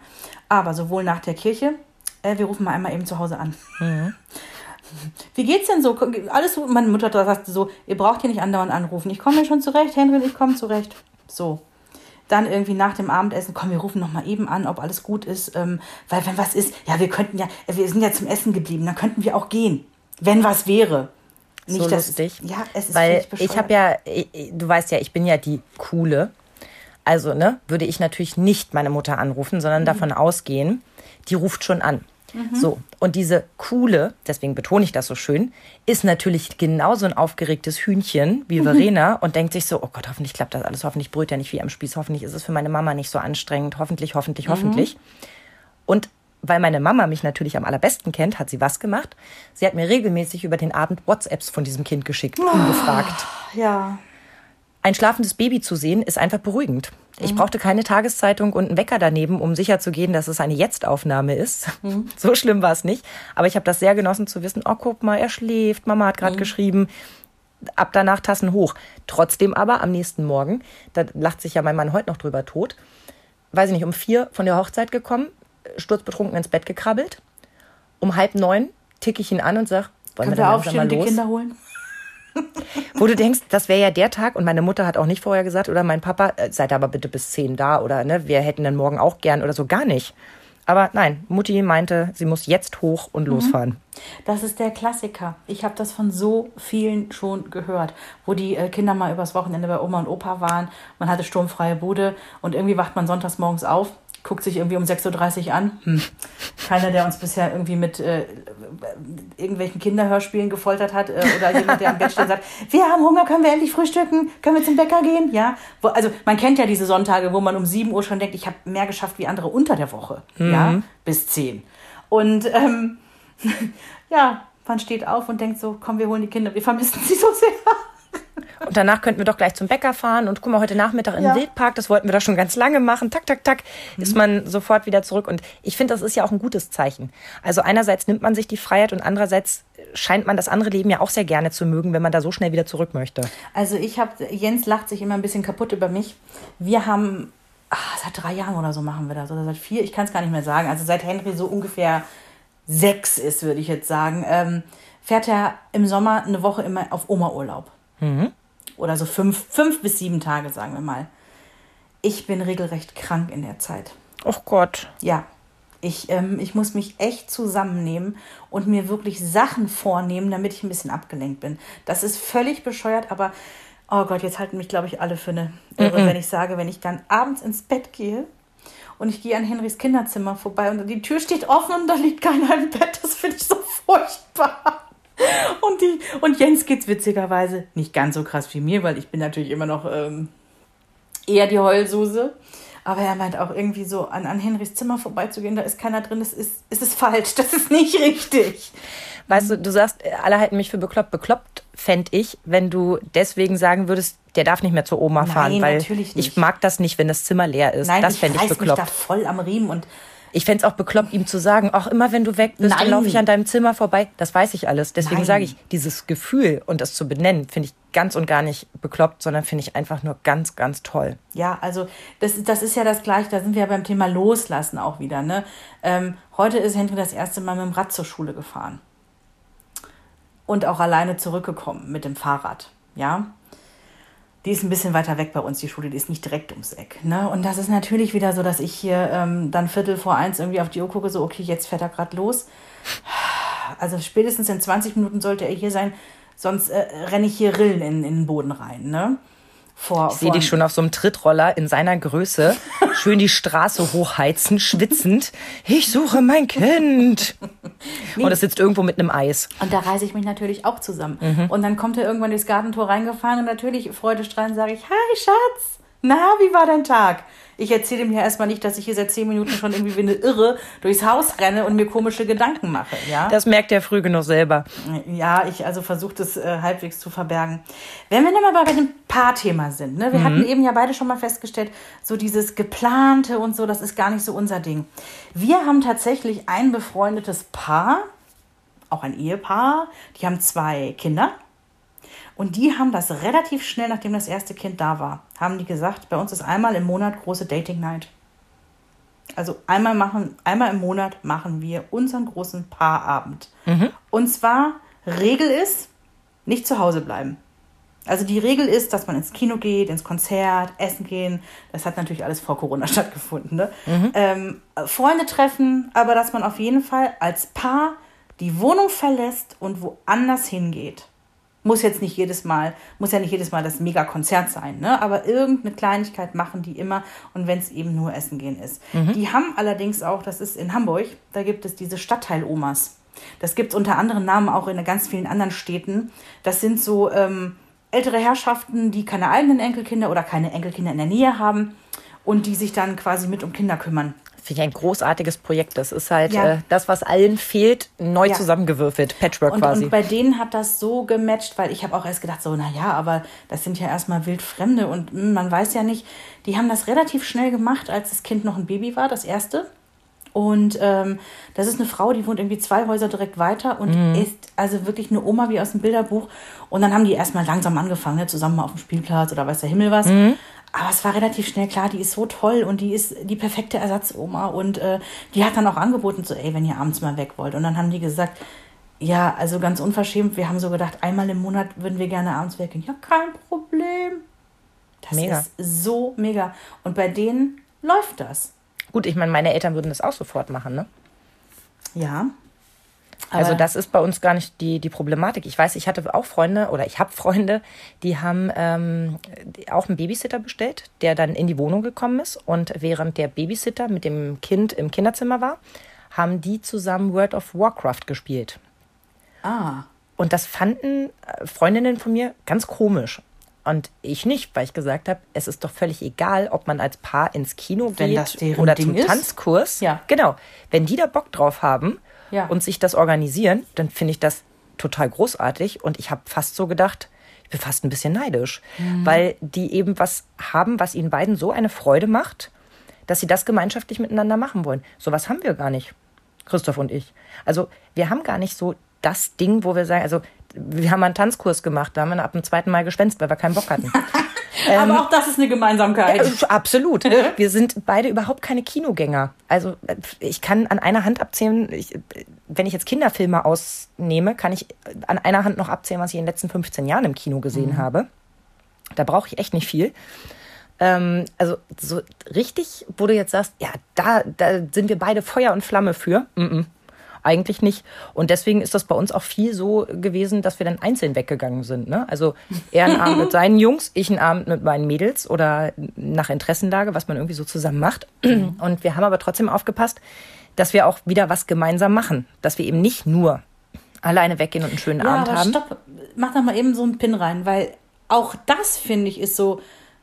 Aber sowohl nach der Kirche, äh, wir rufen mal einmal eben zu Hause an. Wie geht's denn so? Alles. Meine Mutter sagte so, ihr braucht hier nicht andauernd anrufen. Ich komme mir schon zurecht, Henry, ich komme zurecht. So. Dann irgendwie nach dem Abendessen, komm, wir rufen noch mal eben an, ob alles gut ist. Ähm, weil wenn was ist, ja, wir könnten ja, wir sind ja zum Essen geblieben, dann könnten wir auch gehen, wenn was wäre. so dass- lustig. ja, es ist Weil ich habe ja, du weißt ja, ich bin ja die coole. Also, ne, würde ich natürlich nicht meine Mutter anrufen, Mhm. sondern davon ausgehen, die ruft schon an. So, und diese coole, deswegen betone ich das so schön, ist natürlich genauso ein aufgeregtes Hühnchen wie Verena und denkt sich so, oh Gott, hoffentlich klappt das alles, hoffentlich brüht er nicht wie am Spieß, hoffentlich ist es für meine Mama nicht so anstrengend, hoffentlich, hoffentlich, hoffentlich. Und weil meine Mama mich natürlich am allerbesten kennt, hat sie was gemacht? Sie hat mir regelmäßig über den Abend WhatsApps von diesem Kind geschickt, ungefragt. Ja. Ein schlafendes Baby zu sehen, ist einfach beruhigend. Ich brauchte keine Tageszeitung und einen Wecker daneben, um sicherzugehen, dass es eine Jetzt-Aufnahme ist. So schlimm war es nicht. Aber ich habe das sehr genossen zu wissen, oh, guck mal, er schläft, Mama hat gerade geschrieben. Ab danach Tassen hoch. Trotzdem aber am nächsten Morgen, da lacht sich ja mein Mann heute noch drüber tot, weiß ich nicht, um vier von der Hochzeit gekommen, sturzbetrunken ins Bett gekrabbelt. Um halb neun ticke ich ihn an und sag, wollen Können wir dann langsam mal und die los? Kinder holen? Wo du denkst, das wäre ja der Tag und meine Mutter hat auch nicht vorher gesagt oder mein Papa, äh, seid aber bitte bis zehn da oder ne, wir hätten dann morgen auch gern oder so, gar nicht. Aber nein, Mutti meinte, sie muss jetzt hoch und losfahren. Das ist der Klassiker. Ich habe das von so vielen schon gehört, wo die äh, Kinder mal übers Wochenende bei Oma und Opa waren. Man hatte sturmfreie Bude und irgendwie wacht man sonntags morgens auf, guckt sich irgendwie um 6.30 Uhr an. Hm. Keiner, der uns bisher irgendwie mit äh, irgendwelchen Kinderhörspielen gefoltert hat äh, oder jemand, der am Bett steht und sagt, wir haben Hunger, können wir endlich frühstücken? Können wir zum Bäcker gehen? Ja. Wo, also man kennt ja diese Sonntage, wo man um 7 Uhr schon denkt, ich habe mehr geschafft wie andere unter der Woche. Ja, bis 10. Und ähm, ja, man steht auf und denkt so, komm, wir holen die Kinder, wir vermissen sie so sehr. Und danach könnten wir doch gleich zum Bäcker fahren und guck mal, heute Nachmittag in Ja. den Wildpark, das wollten wir doch schon ganz lange machen. Tak, tak, tak, ist man sofort wieder zurück. Und ich finde, das ist ja auch ein gutes Zeichen. Also einerseits nimmt man sich die Freiheit und andererseits scheint man das andere Leben ja auch sehr gerne zu mögen, wenn man da so schnell wieder zurück möchte. Also ich habe, Jens lacht sich immer ein bisschen kaputt über mich. Wir haben, ah, seit drei Jahren oder so machen wir das, oder seit vier, ich kann es gar nicht mehr sagen. Also seit Henry so ungefähr sechs ist, würde ich jetzt sagen, ähm, fährt er im Sommer eine Woche immer auf Oma-Urlaub. Oder so fünf, fünf bis sieben Tage, sagen wir mal. Ich bin regelrecht krank in der Zeit. Oh Gott. Ja, ich, ähm, ich muss mich echt zusammennehmen und mir wirklich Sachen vornehmen, damit ich ein bisschen abgelenkt bin. Das ist völlig bescheuert, aber oh Gott, jetzt halten mich, glaube ich, alle für eine Irre, wenn ich sage, wenn ich dann abends ins Bett gehe und ich gehe an Henrys Kinderzimmer vorbei und die Tür steht offen und da liegt keiner im Bett, das finde ich so furchtbar. Und, die, und Jens geht's witzigerweise nicht ganz so krass wie mir, weil ich bin natürlich immer noch ähm, eher die Heulsuse. Aber er meint auch irgendwie so, an, an Henrys Zimmer vorbeizugehen, da ist keiner drin, das ist, es ist falsch, das ist nicht richtig. Weißt du, du sagst, alle halten mich für bekloppt. Bekloppt fände ich, wenn du deswegen sagen würdest, der darf nicht mehr zur Oma Nein, fahren, weil natürlich nicht. ich mag das nicht, wenn das Zimmer leer ist. Nein, das ich fände ich reiß mich da bekloppt. voll am Riemen und Ich fände es auch bekloppt, ihm zu sagen, auch immer wenn du weg bist, dann Nein. laufe ich an deinem Zimmer vorbei. Das weiß ich alles. Deswegen sage ich, dieses Gefühl und das zu benennen, finde ich ganz und gar nicht bekloppt, sondern finde ich einfach nur ganz, ganz toll. Ja, also das, das ist ja das Gleiche, da sind wir ja beim Thema Loslassen auch wieder. Ne? Ähm, heute ist Henry das erste Mal mit dem Rad zur Schule gefahren. Und auch alleine zurückgekommen mit dem Fahrrad. Ja. Die ist ein bisschen weiter weg bei uns, die Schule, die ist nicht direkt ums Eck. Ne? Und das ist natürlich wieder so, dass ich hier ähm, dann Viertel vor eins irgendwie auf die Uhr gucke, so, okay, jetzt fährt er gerade los. Also spätestens in 20 Minuten sollte er hier sein, sonst äh, renne ich hier Rillen in, in den Boden rein. Ne? Vor, Ich sehe dich schon auf so einem Trittroller in seiner Größe, schön die Straße hochheizen, schwitzend. Ich suche mein Kind. Und es sitzt irgendwo mit einem Eis. Und da reiße ich mich natürlich auch zusammen. Mhm. Und dann kommt er irgendwann durchs Gartentor reingefahren und natürlich freudestrahlend sage ich, hi Schatz, na, wie war dein Tag? Ich erzähle ihm ja erstmal nicht, dass ich hier seit zehn Minuten schon irgendwie wie eine Irre durchs Haus renne und mir komische Gedanken mache. Ja, Das merkt er früh genug selber. ja ich also versuche das äh, halbwegs zu verbergen. Wenn wir nochmal bei dem Paarthema sind, ne? wir Mhm. hatten eben ja beide schon mal festgestellt, so dieses geplante und so, das ist gar nicht so unser Ding. Wir haben tatsächlich ein befreundetes Paar, auch ein Ehepaar, die haben zwei Kinder. Und die haben das relativ schnell, nachdem das erste Kind da war, haben die gesagt, bei uns ist einmal im Monat große Dating Night. Also einmal machen, einmal im Monat machen wir unseren großen Paarabend. Und zwar Regel ist, nicht zu Hause bleiben. Also die Regel ist, dass man ins Kino geht, ins Konzert, essen gehen. Das hat natürlich alles vor Corona stattgefunden. Ne? Ähm, Freunde treffen, aber dass man auf jeden Fall als Paar die Wohnung verlässt und woanders hingeht. Muss jetzt nicht jedes Mal, muss ja nicht jedes Mal das Mega-Konzert sein, ne? Aber irgendeine Kleinigkeit machen die immer und wenn es eben nur Essen gehen ist. Die haben allerdings auch, das ist in Hamburg, da gibt es diese Stadtteil-Omas. Das gibt es unter anderen Namen auch in ganz vielen anderen Städten. Das sind so ähm, ältere Herrschaften, die keine eigenen Enkelkinder oder keine Enkelkinder in der Nähe haben und die sich dann quasi mit um Kinder kümmern. Finde ich ein großartiges Projekt. Das ist halt Ja. äh, das, was allen fehlt, neu Ja. zusammengewürfelt. Patchwork Und, quasi. und bei denen hat das so gematcht, weil ich habe auch erst gedacht, so, naja, aber das sind ja erstmal Wildfremde und mm, man weiß ja nicht, die haben das relativ schnell gemacht, als das Kind noch ein Baby war, das erste. Und ähm, das ist eine Frau, die wohnt irgendwie zwei Häuser direkt weiter und Mhm. ist also wirklich eine Oma wie aus dem Bilderbuch. Und dann haben die erstmal langsam angefangen, ne, zusammen mal auf dem Spielplatz oder weiß der Himmel was. Mhm. Aber es war relativ schnell klar, die ist so toll und die ist die perfekte Ersatzoma. Und äh, die hat dann auch angeboten, so, ey, wenn ihr abends mal weg wollt. Und dann haben die gesagt, ja, also ganz unverschämt, wir haben so gedacht, einmal im Monat würden wir gerne abends weggehen. Ja, kein Problem. Das Mega. ist so mega. Und bei denen läuft das. Gut, ich meine, meine Eltern würden das auch sofort machen, ne? Ja. Also das ist bei uns gar nicht die, die Problematik. Ich weiß, ich hatte auch Freunde oder ich habe Freunde, die haben ähm, auch einen Babysitter bestellt, der dann in die Wohnung gekommen ist. Und während der Babysitter mit dem Kind im Kinderzimmer war, haben die zusammen World of Warcraft gespielt. Ah. Und das fanden äh, Freundinnen von mir ganz komisch. Und ich nicht, weil ich gesagt habe, es ist doch völlig egal, ob man als Paar ins Kino Wenn geht oder Ding zum ist. Tanzkurs. Ja. Genau. Wenn die da Bock drauf haben Ja. und sich das organisieren, dann finde ich das total großartig. Und ich habe fast so gedacht, ich bin fast ein bisschen neidisch, Mhm. weil die eben was haben, was ihnen beiden so eine Freude macht, dass sie das gemeinschaftlich miteinander machen wollen. Sowas haben wir gar nicht, Christoph und ich. Also wir haben gar nicht so das Ding, wo wir sagen, also wir haben einen Tanzkurs gemacht, da haben wir ab dem zweiten Mal gespenst, weil wir keinen Bock hatten. Aber auch das ist eine Gemeinsamkeit. Äh, absolut. Wir sind beide überhaupt keine Kinogänger. Also ich kann an einer Hand abzählen, ich, wenn ich jetzt Kinderfilme ausnehme, kann ich an einer Hand noch abzählen, was ich in den letzten 15 Jahren im Kino gesehen habe. Da brauche ich echt nicht viel. Ähm, also so richtig, wo du jetzt sagst, ja, da, da sind wir beide Feuer und Flamme für. Mm -mm. Eigentlich nicht. Und deswegen ist das bei uns auch viel so gewesen, dass wir dann einzeln weggegangen sind. Ne? Also er einen Abend mit seinen Jungs, ich einen Abend mit meinen Mädels oder nach Interessenlage, was man irgendwie so zusammen macht. Und wir haben aber trotzdem aufgepasst, dass wir auch wieder was gemeinsam machen. Dass wir eben nicht nur alleine weggehen und einen schönen Ja, Abend aber haben. stopp, mach da mal eben so einen Pin rein, weil auch das, finde ich, ist so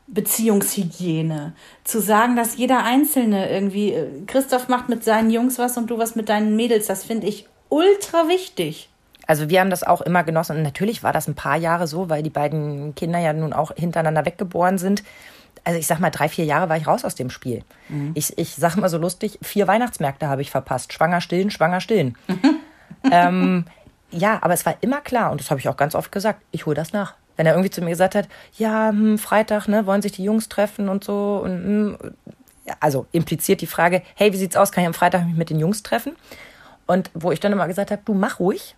Beziehungshygiene. Zu sagen, dass jeder Einzelne irgendwie, äh, Christoph macht mit seinen Jungs was und du was mit deinen Mädels, das finde ich ultra wichtig. Also wir haben das auch immer genossen. Und natürlich war das ein paar Jahre so, weil die beiden Kinder ja nun auch hintereinander weggeboren sind. Also ich sag mal, drei, vier Jahre war ich raus aus dem Spiel. Ich, ich sag mal so lustig, vier Weihnachtsmärkte habe ich verpasst. Schwanger stillen, schwanger stillen. ähm, ja, aber es war immer klar, und das habe ich auch ganz oft gesagt, ich hole das nach. Wenn er irgendwie zu mir gesagt hat, ja, hm, Freitag, ne, wollen sich die Jungs treffen und so. Und, hm, also impliziert die Frage, hey, wie sieht's aus, kann ich am Freitag mich mit den Jungs treffen? Und wo ich dann immer gesagt habe, du mach ruhig,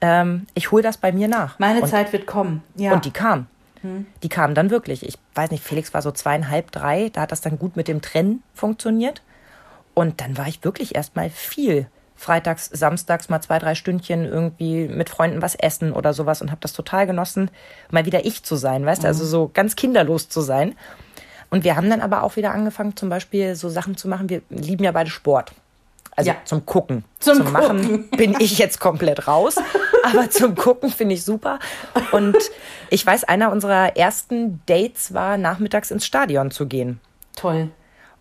ähm, ich hole das bei mir nach. Meine und, Zeit wird kommen. Ja. Und die kam. Die kam dann wirklich. Ich weiß nicht, Felix war so zweieinhalb, drei, da hat das dann gut mit dem Trennen funktioniert. Und dann war ich wirklich erstmal viel. Freitags, samstags mal zwei, drei Stündchen irgendwie mit Freunden was essen oder sowas und habe das total genossen, mal wieder ich zu sein, weißt du, also so ganz kinderlos zu sein. Und wir haben dann aber auch wieder angefangen, zum Beispiel so Sachen zu machen. Wir lieben ja beide Sport. Also Ja. zum Gucken. Zum Machen Gucken. bin ich jetzt komplett raus. Aber zum Gucken finde ich super. Und ich weiß, einer unserer ersten Dates war, nachmittags ins Stadion zu gehen. Toll.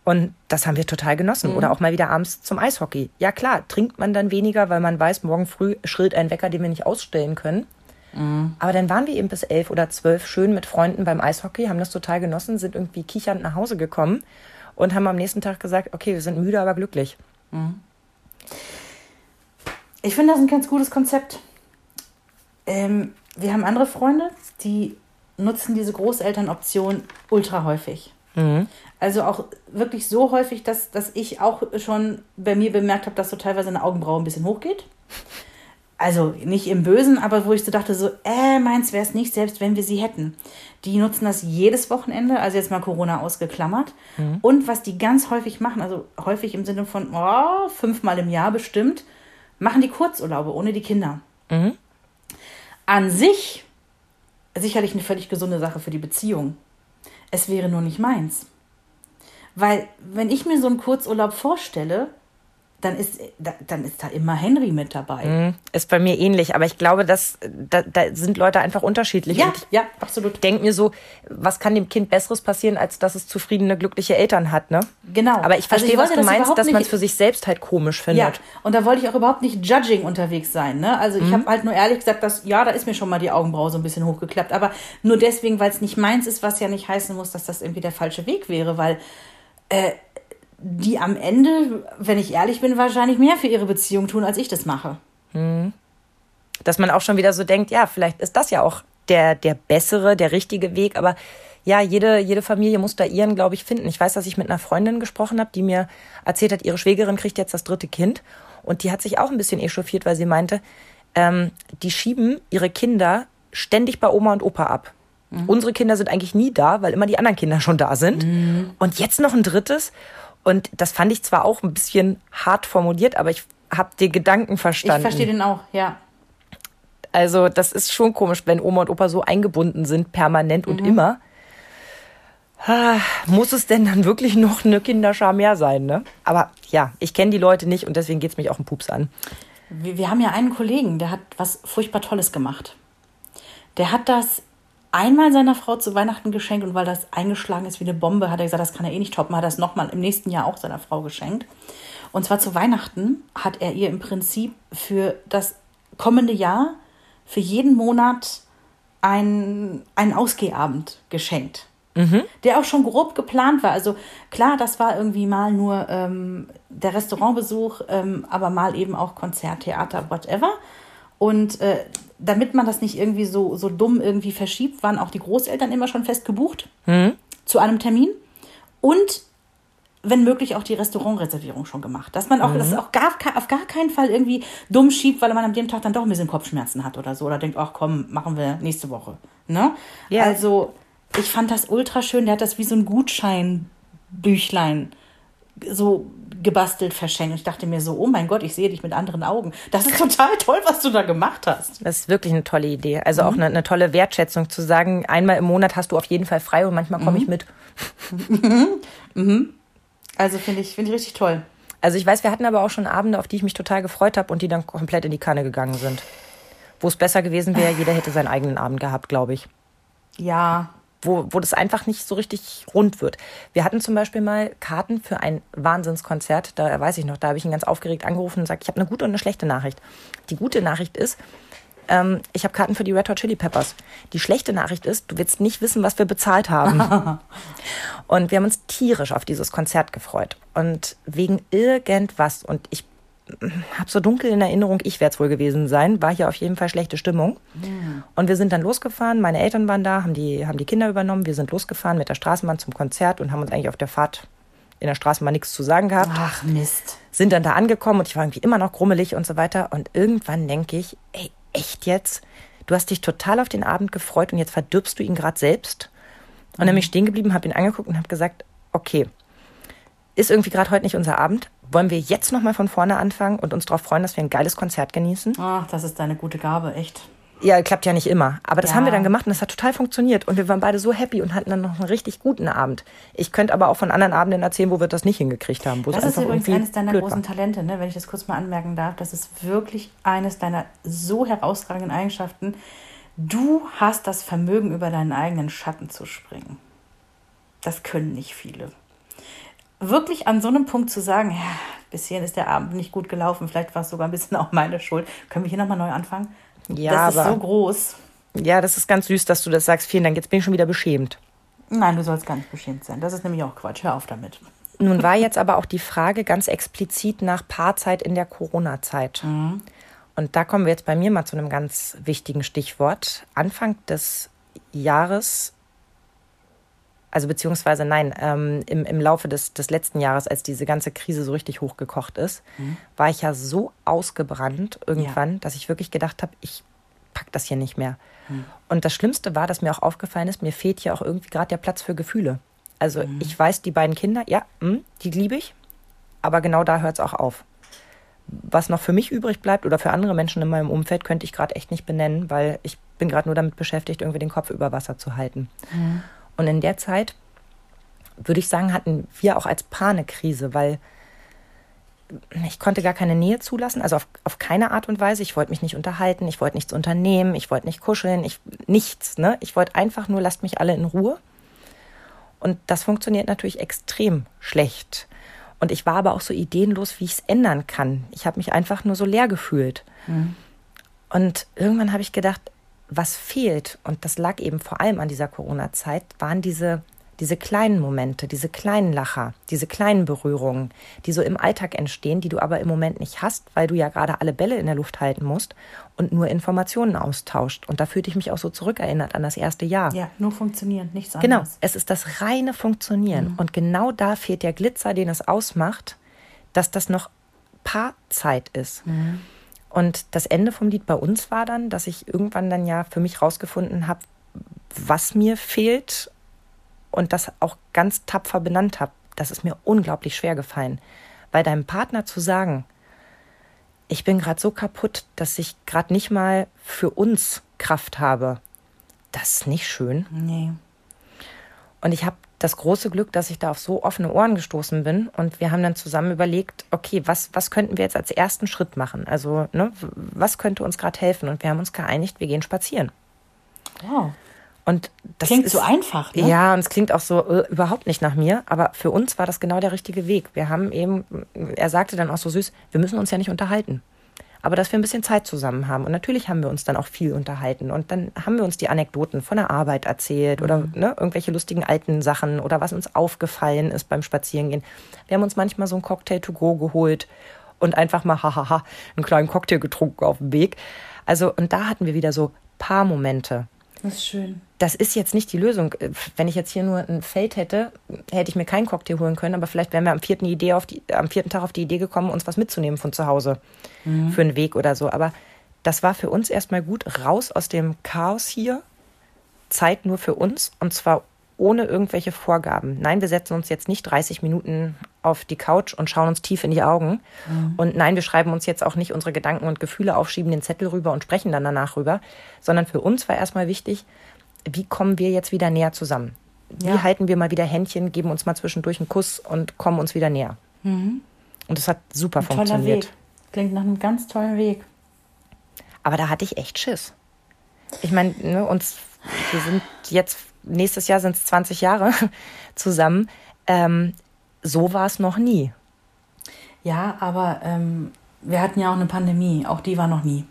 Und das haben wir total genossen. Oder auch mal wieder abends zum Eishockey. Ja klar, trinkt man dann weniger, weil man weiß, morgen früh schrillt ein Wecker, den wir nicht ausstellen können. Aber dann waren wir eben bis elf oder zwölf schön mit Freunden beim Eishockey, haben das total genossen, sind irgendwie kichernd nach Hause gekommen und haben am nächsten Tag gesagt, okay, wir sind müde, aber glücklich. Ich finde das ein ganz gutes Konzept. Ähm, wir haben andere Freunde, die nutzen diese Großelternoption ultra häufig. Also auch wirklich so häufig, dass, dass ich auch schon bei mir bemerkt habe, dass so teilweise eine Augenbraue ein bisschen hochgeht. Also nicht im Bösen, aber wo ich so dachte, so, äh, meins wäre es nicht, selbst wenn wir sie hätten. Die nutzen das jedes Wochenende, also jetzt mal Corona ausgeklammert. Und was die ganz häufig machen, also häufig im Sinne von oh, fünfmal im Jahr bestimmt, machen die Kurzurlaube ohne die Kinder. An sich sicherlich eine völlig gesunde Sache für die Beziehung. Es wäre nur nicht meins. Weil, wenn ich mir so einen Kurzurlaub vorstelle, dann ist, da, dann ist da immer Henry mit dabei. Ist bei mir ähnlich, aber ich glaube, dass da, da sind Leute einfach unterschiedlich. Ja, ich ja, absolut. denke mir so, was kann dem Kind Besseres passieren, als dass es zufriedene, glückliche Eltern hat, ne? Genau. Aber ich Also verstehe, was du das meinst, dass man es für sich selbst halt komisch findet. Ja, und da wollte ich auch überhaupt nicht judging unterwegs sein. Ne? Also Mhm. ich habe halt nur ehrlich gesagt, dass ja, da ist mir schon mal die Augenbraue so ein bisschen hochgeklappt. Aber nur deswegen, weil es nicht meins ist, was ja nicht heißen muss, dass das irgendwie der falsche Weg wäre, weil äh, die am Ende, wenn ich ehrlich bin, wahrscheinlich mehr für ihre Beziehung tun, als ich das mache. Dass man auch schon wieder so denkt, ja, vielleicht ist das ja auch der, der bessere, der richtige Weg, aber ja, jede, jede Familie muss da ihren, glaube ich, finden. Ich weiß, dass ich mit einer Freundin gesprochen habe, die mir erzählt hat, ihre Schwägerin kriegt jetzt das dritte Kind. Und die hat sich auch ein bisschen echauffiert, weil sie meinte, ähm, die schieben ihre Kinder ständig bei Oma und Opa ab. Unsere Kinder sind eigentlich nie da, weil immer die anderen Kinder schon da sind. Und jetzt noch ein drittes. Und das fand ich zwar auch ein bisschen hart formuliert, aber ich habe den Gedanken Ich verstanden. verstehe den auch, ja. Also das ist schon komisch, wenn Oma und Opa so eingebunden sind, permanent und immer. Ah, Muss es denn dann wirklich noch eine Kinderschar mehr sein, ne? Aber ja, ich kenne die Leute nicht und deswegen geht's mich auch einen Pups an. Wir, wir haben ja einen Kollegen, der hat was furchtbar Tolles gemacht. Der hat das einmal seiner Frau zu Weihnachten geschenkt und weil das eingeschlagen ist wie eine Bombe, hat er gesagt, das kann er eh nicht toppen, hat er es nochmal im nächsten Jahr auch seiner Frau geschenkt. Und zwar zu Weihnachten hat er ihr im Prinzip für das kommende Jahr, für jeden Monat einen, einen Ausgehabend geschenkt. Der auch schon grob geplant war. Also klar, das war irgendwie mal nur ähm, der Restaurantbesuch, ähm, aber mal eben auch Konzert, Theater, whatever. Und äh, damit man das nicht irgendwie so, so dumm irgendwie verschiebt, waren auch die Großeltern immer schon fest gebucht zu einem Termin. Und wenn möglich auch die Restaurantreservierung schon gemacht. Dass man auch das auch gar, auf gar keinen Fall irgendwie dumm schiebt, weil man an dem Tag dann doch ein bisschen Kopfschmerzen hat oder so. Oder denkt, ach komm, machen wir nächste Woche. Ne? Ja. Also ich fand das ultra schön. Der hat das wie so ein Gutscheinbüchlein so gebastelt verschenkt. Ich dachte mir so, oh mein Gott, ich sehe dich mit anderen Augen. Das ist total toll, was du da gemacht hast. Das ist wirklich eine tolle Idee. Also auch eine, eine tolle Wertschätzung zu sagen, einmal im Monat hast du auf jeden Fall frei und manchmal komme ich mit. Also finde ich, finde ich richtig toll. Also ich weiß, wir hatten aber auch schon Abende, auf die ich mich total gefreut habe und die dann komplett in die Kanne gegangen sind. Wo es besser gewesen wäre, jeder hätte seinen eigenen Abend gehabt, glaube ich. Ja, wo, wo das einfach nicht so richtig rund wird. Wir hatten zum Beispiel mal Karten für ein Wahnsinnskonzert. Da weiß ich noch, da habe ich ihn ganz aufgeregt angerufen und gesagt, ich habe eine gute und eine schlechte Nachricht. Die gute Nachricht ist, ähm, ich habe Karten für die Red Hot Chili Peppers. Die schlechte Nachricht ist, du willst nicht wissen, was wir bezahlt haben. und wir haben uns tierisch auf dieses Konzert gefreut. Und wegen irgendwas, und ich habe so dunkel in Erinnerung, ich werde es wohl gewesen sein, war hier auf jeden Fall schlechte Stimmung. Und wir sind dann losgefahren, meine Eltern waren da, haben die, haben die Kinder übernommen, wir sind losgefahren mit der Straßenbahn zum Konzert und haben uns eigentlich auf der Fahrt in der Straßenbahn nichts zu sagen gehabt. ach Mist. Sind dann da angekommen und ich war irgendwie immer noch grummelig und so weiter. Und irgendwann denke ich, ey, echt jetzt? Du hast dich total auf den Abend gefreut und jetzt verdirbst du ihn gerade selbst. Und dann bin ich stehen geblieben, habe ihn angeguckt und habe gesagt, okay, ist irgendwie gerade heute nicht unser Abend. Wollen wir jetzt nochmal von vorne anfangen und uns darauf freuen, dass wir ein geiles Konzert genießen? Ach, das ist deine gute Gabe, echt. Ja, klappt ja nicht immer. Aber das Ja. haben wir dann gemacht und das hat total funktioniert. Und wir waren beide so happy und hatten dann noch einen richtig guten Abend. Ich könnte aber auch von anderen Abenden erzählen, wo wir das nicht hingekriegt haben. Wo es Das ist übrigens eines deiner großen war. Talente, ne? wenn ich das kurz mal anmerken darf. Das ist wirklich eines deiner so herausragenden Eigenschaften. Du hast das Vermögen, über deinen eigenen Schatten zu springen. Das können nicht viele. Wirklich an so einem Punkt zu sagen, ja, bis hierhin ist der Abend nicht gut gelaufen, vielleicht war es sogar ein bisschen auch meine Schuld. Können wir hier nochmal neu anfangen? Ja, das ist so groß. Ja, das ist ganz süß, dass du das sagst. Vielen Dank. Jetzt bin ich schon wieder beschämt. Nein, du sollst gar nicht beschämt sein. Das ist nämlich auch Quatsch. Hör auf damit. Nun war jetzt aber auch die Frage ganz explizit nach Paarzeit in der Corona-Zeit. Und da kommen wir jetzt bei mir mal zu einem ganz wichtigen Stichwort. Anfang des Jahres, also beziehungsweise nein, ähm, im, im Laufe des, des letzten Jahres, als diese ganze Krise so richtig hochgekocht ist, mhm. war ich ja so ausgebrannt irgendwann, ja. dass ich wirklich gedacht habe, ich pack das hier nicht mehr. Mhm. Und das Schlimmste war, dass mir auch aufgefallen ist, mir fehlt hier auch irgendwie gerade der Platz für Gefühle. Also mhm. ich weiß, die beiden Kinder, ja, mh, hm, die liebe ich, aber genau da hört es auch auf. Was noch für mich übrig bleibt oder für andere Menschen in meinem Umfeld, könnte ich gerade echt nicht benennen, weil ich bin gerade nur damit beschäftigt, irgendwie den Kopf über Wasser zu halten. Mhm. Und in der Zeit, würde ich sagen, hatten wir auch als Paar eine Krise, weil ich konnte gar keine Nähe zulassen, also auf, auf keine Art und Weise. Ich wollte mich nicht unterhalten, ich wollte nichts unternehmen, ich wollte nicht kuscheln, ich nichts. Ne? Ich wollte einfach nur, lasst mich alle in Ruhe. Und das funktioniert natürlich extrem schlecht. Und ich war aber auch so ideenlos, wie ich es ändern kann. Ich habe mich einfach nur so leer gefühlt. Mhm. Und irgendwann habe ich gedacht, was fehlt, und das lag eben vor allem an dieser Corona-Zeit, waren diese diese kleinen Momente, diese kleinen Lacher, diese kleinen Berührungen, die so im Alltag entstehen, die du aber im Moment nicht hast, weil du ja gerade alle Bälle in der Luft halten musst und nur Informationen austauscht. Und da fühlte ich mich auch so zurückerinnert an das erste Jahr. Ja, nur funktionieren, nichts anderes. Genau, es ist das reine Funktionieren. Mhm. Und genau da fehlt der Glitzer, den es ausmacht, dass das noch Paarzeit ist. Mhm. Und das Ende vom Lied bei uns war dann, dass ich irgendwann dann ja für mich rausgefunden habe, was mir fehlt und das auch ganz tapfer benannt habe, das ist mir unglaublich schwer gefallen. Weil deinem Partner zu sagen, ich bin gerade so kaputt, dass ich gerade nicht mal für uns Kraft habe, das ist nicht schön. Nee. Und ich habe das große Glück, dass ich da auf so offene Ohren gestoßen bin. Und wir haben dann zusammen überlegt, okay, was, was könnten wir jetzt als ersten Schritt machen? Also, ne, was könnte uns gerade helfen? Und wir haben uns geeinigt, wir gehen spazieren. Wow. Und das klingt ist, so einfach, ne? Ja, und es klingt auch so äh, überhaupt nicht nach mir. Aber für uns war das genau der richtige Weg. Wir haben eben, er sagte dann auch so süß, wir müssen uns ja nicht unterhalten. Aber dass wir ein bisschen Zeit zusammen haben. Und natürlich haben wir uns dann auch viel unterhalten. Und dann haben wir uns die Anekdoten von der Arbeit erzählt oder mhm. ne, irgendwelche lustigen alten Sachen oder was uns aufgefallen ist beim Spazierengehen. Wir haben uns manchmal so einen Cocktail to go geholt und einfach mal hahaha einen kleinen Cocktail getrunken auf dem Weg. Also, und da hatten wir wieder so paar Momente das ist schön. Das ist jetzt nicht die Lösung. Wenn ich jetzt hier nur ein Feld hätte, hätte ich mir keinen Cocktail holen können, aber vielleicht wären wir am vierten, Idee auf die, am vierten Tag auf die Idee gekommen, uns was mitzunehmen von zu Hause mhm. für einen Weg oder so. Aber das war für uns erstmal gut, raus aus dem Chaos hier, Zeit nur für uns und zwar ohne irgendwelche Vorgaben. Nein, wir setzen uns jetzt nicht 30 Minuten auf die Couch und schauen uns tief in die Augen. Mhm. Und nein, wir schreiben uns jetzt auch nicht unsere Gedanken und Gefühle auf, schieben den Zettel rüber und sprechen dann danach rüber, sondern für uns war erstmal wichtig, wie kommen wir jetzt wieder näher zusammen? Wie ja. halten wir mal wieder Händchen, geben uns mal zwischendurch einen Kuss und kommen uns wieder näher? Mhm. Und es hat super Ein funktioniert. Weg. Klingt nach einem ganz tollen Weg. Aber da hatte ich echt Schiss. Ich meine, ne, uns, wir sind jetzt nächstes Jahr sind es 20 Jahre zusammen. Ähm, so war es noch nie. Ja, aber ähm, wir hatten ja auch eine Pandemie, auch die war noch nie.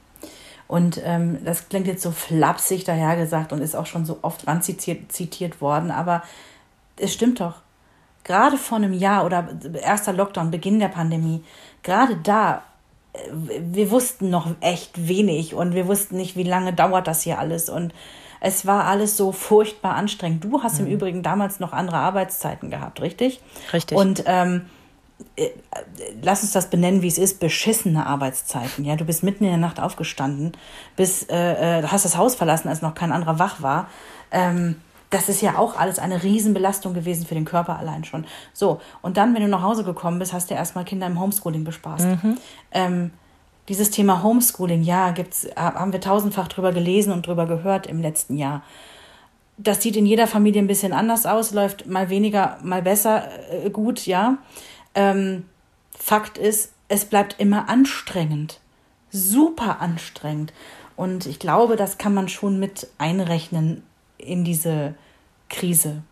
Und ähm, das klingt jetzt so flapsig dahergesagt und ist auch schon so oft ranzitiert zitiert worden, aber es stimmt doch. Gerade vor einem Jahr oder erster Lockdown, Beginn der Pandemie, gerade da, äh, wir wussten noch echt wenig und wir wussten nicht, wie lange dauert das hier alles und es war alles so furchtbar anstrengend. Du hast mhm. im Übrigen damals noch andere Arbeitszeiten gehabt, richtig? Richtig. Und ähm, äh, lass uns das benennen, wie es ist, beschissene Arbeitszeiten. Ja, du bist mitten in der Nacht aufgestanden, bis äh, äh, hast das Haus verlassen, als noch kein anderer wach war. Ähm, das ist ja auch alles eine Riesenbelastung gewesen für den Körper allein schon. So, und dann, wenn du nach Hause gekommen bist, hast du erstmal Kinder im Homeschooling bespaßt. Mhm. Ähm, dieses Thema Homeschooling, ja, gibt's, haben wir tausendfach drüber gelesen und drüber gehört im letzten Jahr. Das sieht in jeder Familie ein bisschen anders aus, läuft mal weniger, mal besser äh, gut, ja. Ähm, Fakt ist, es bleibt immer anstrengend. Super anstrengend. Und ich glaube, das kann man schon mit einrechnen in diese Krise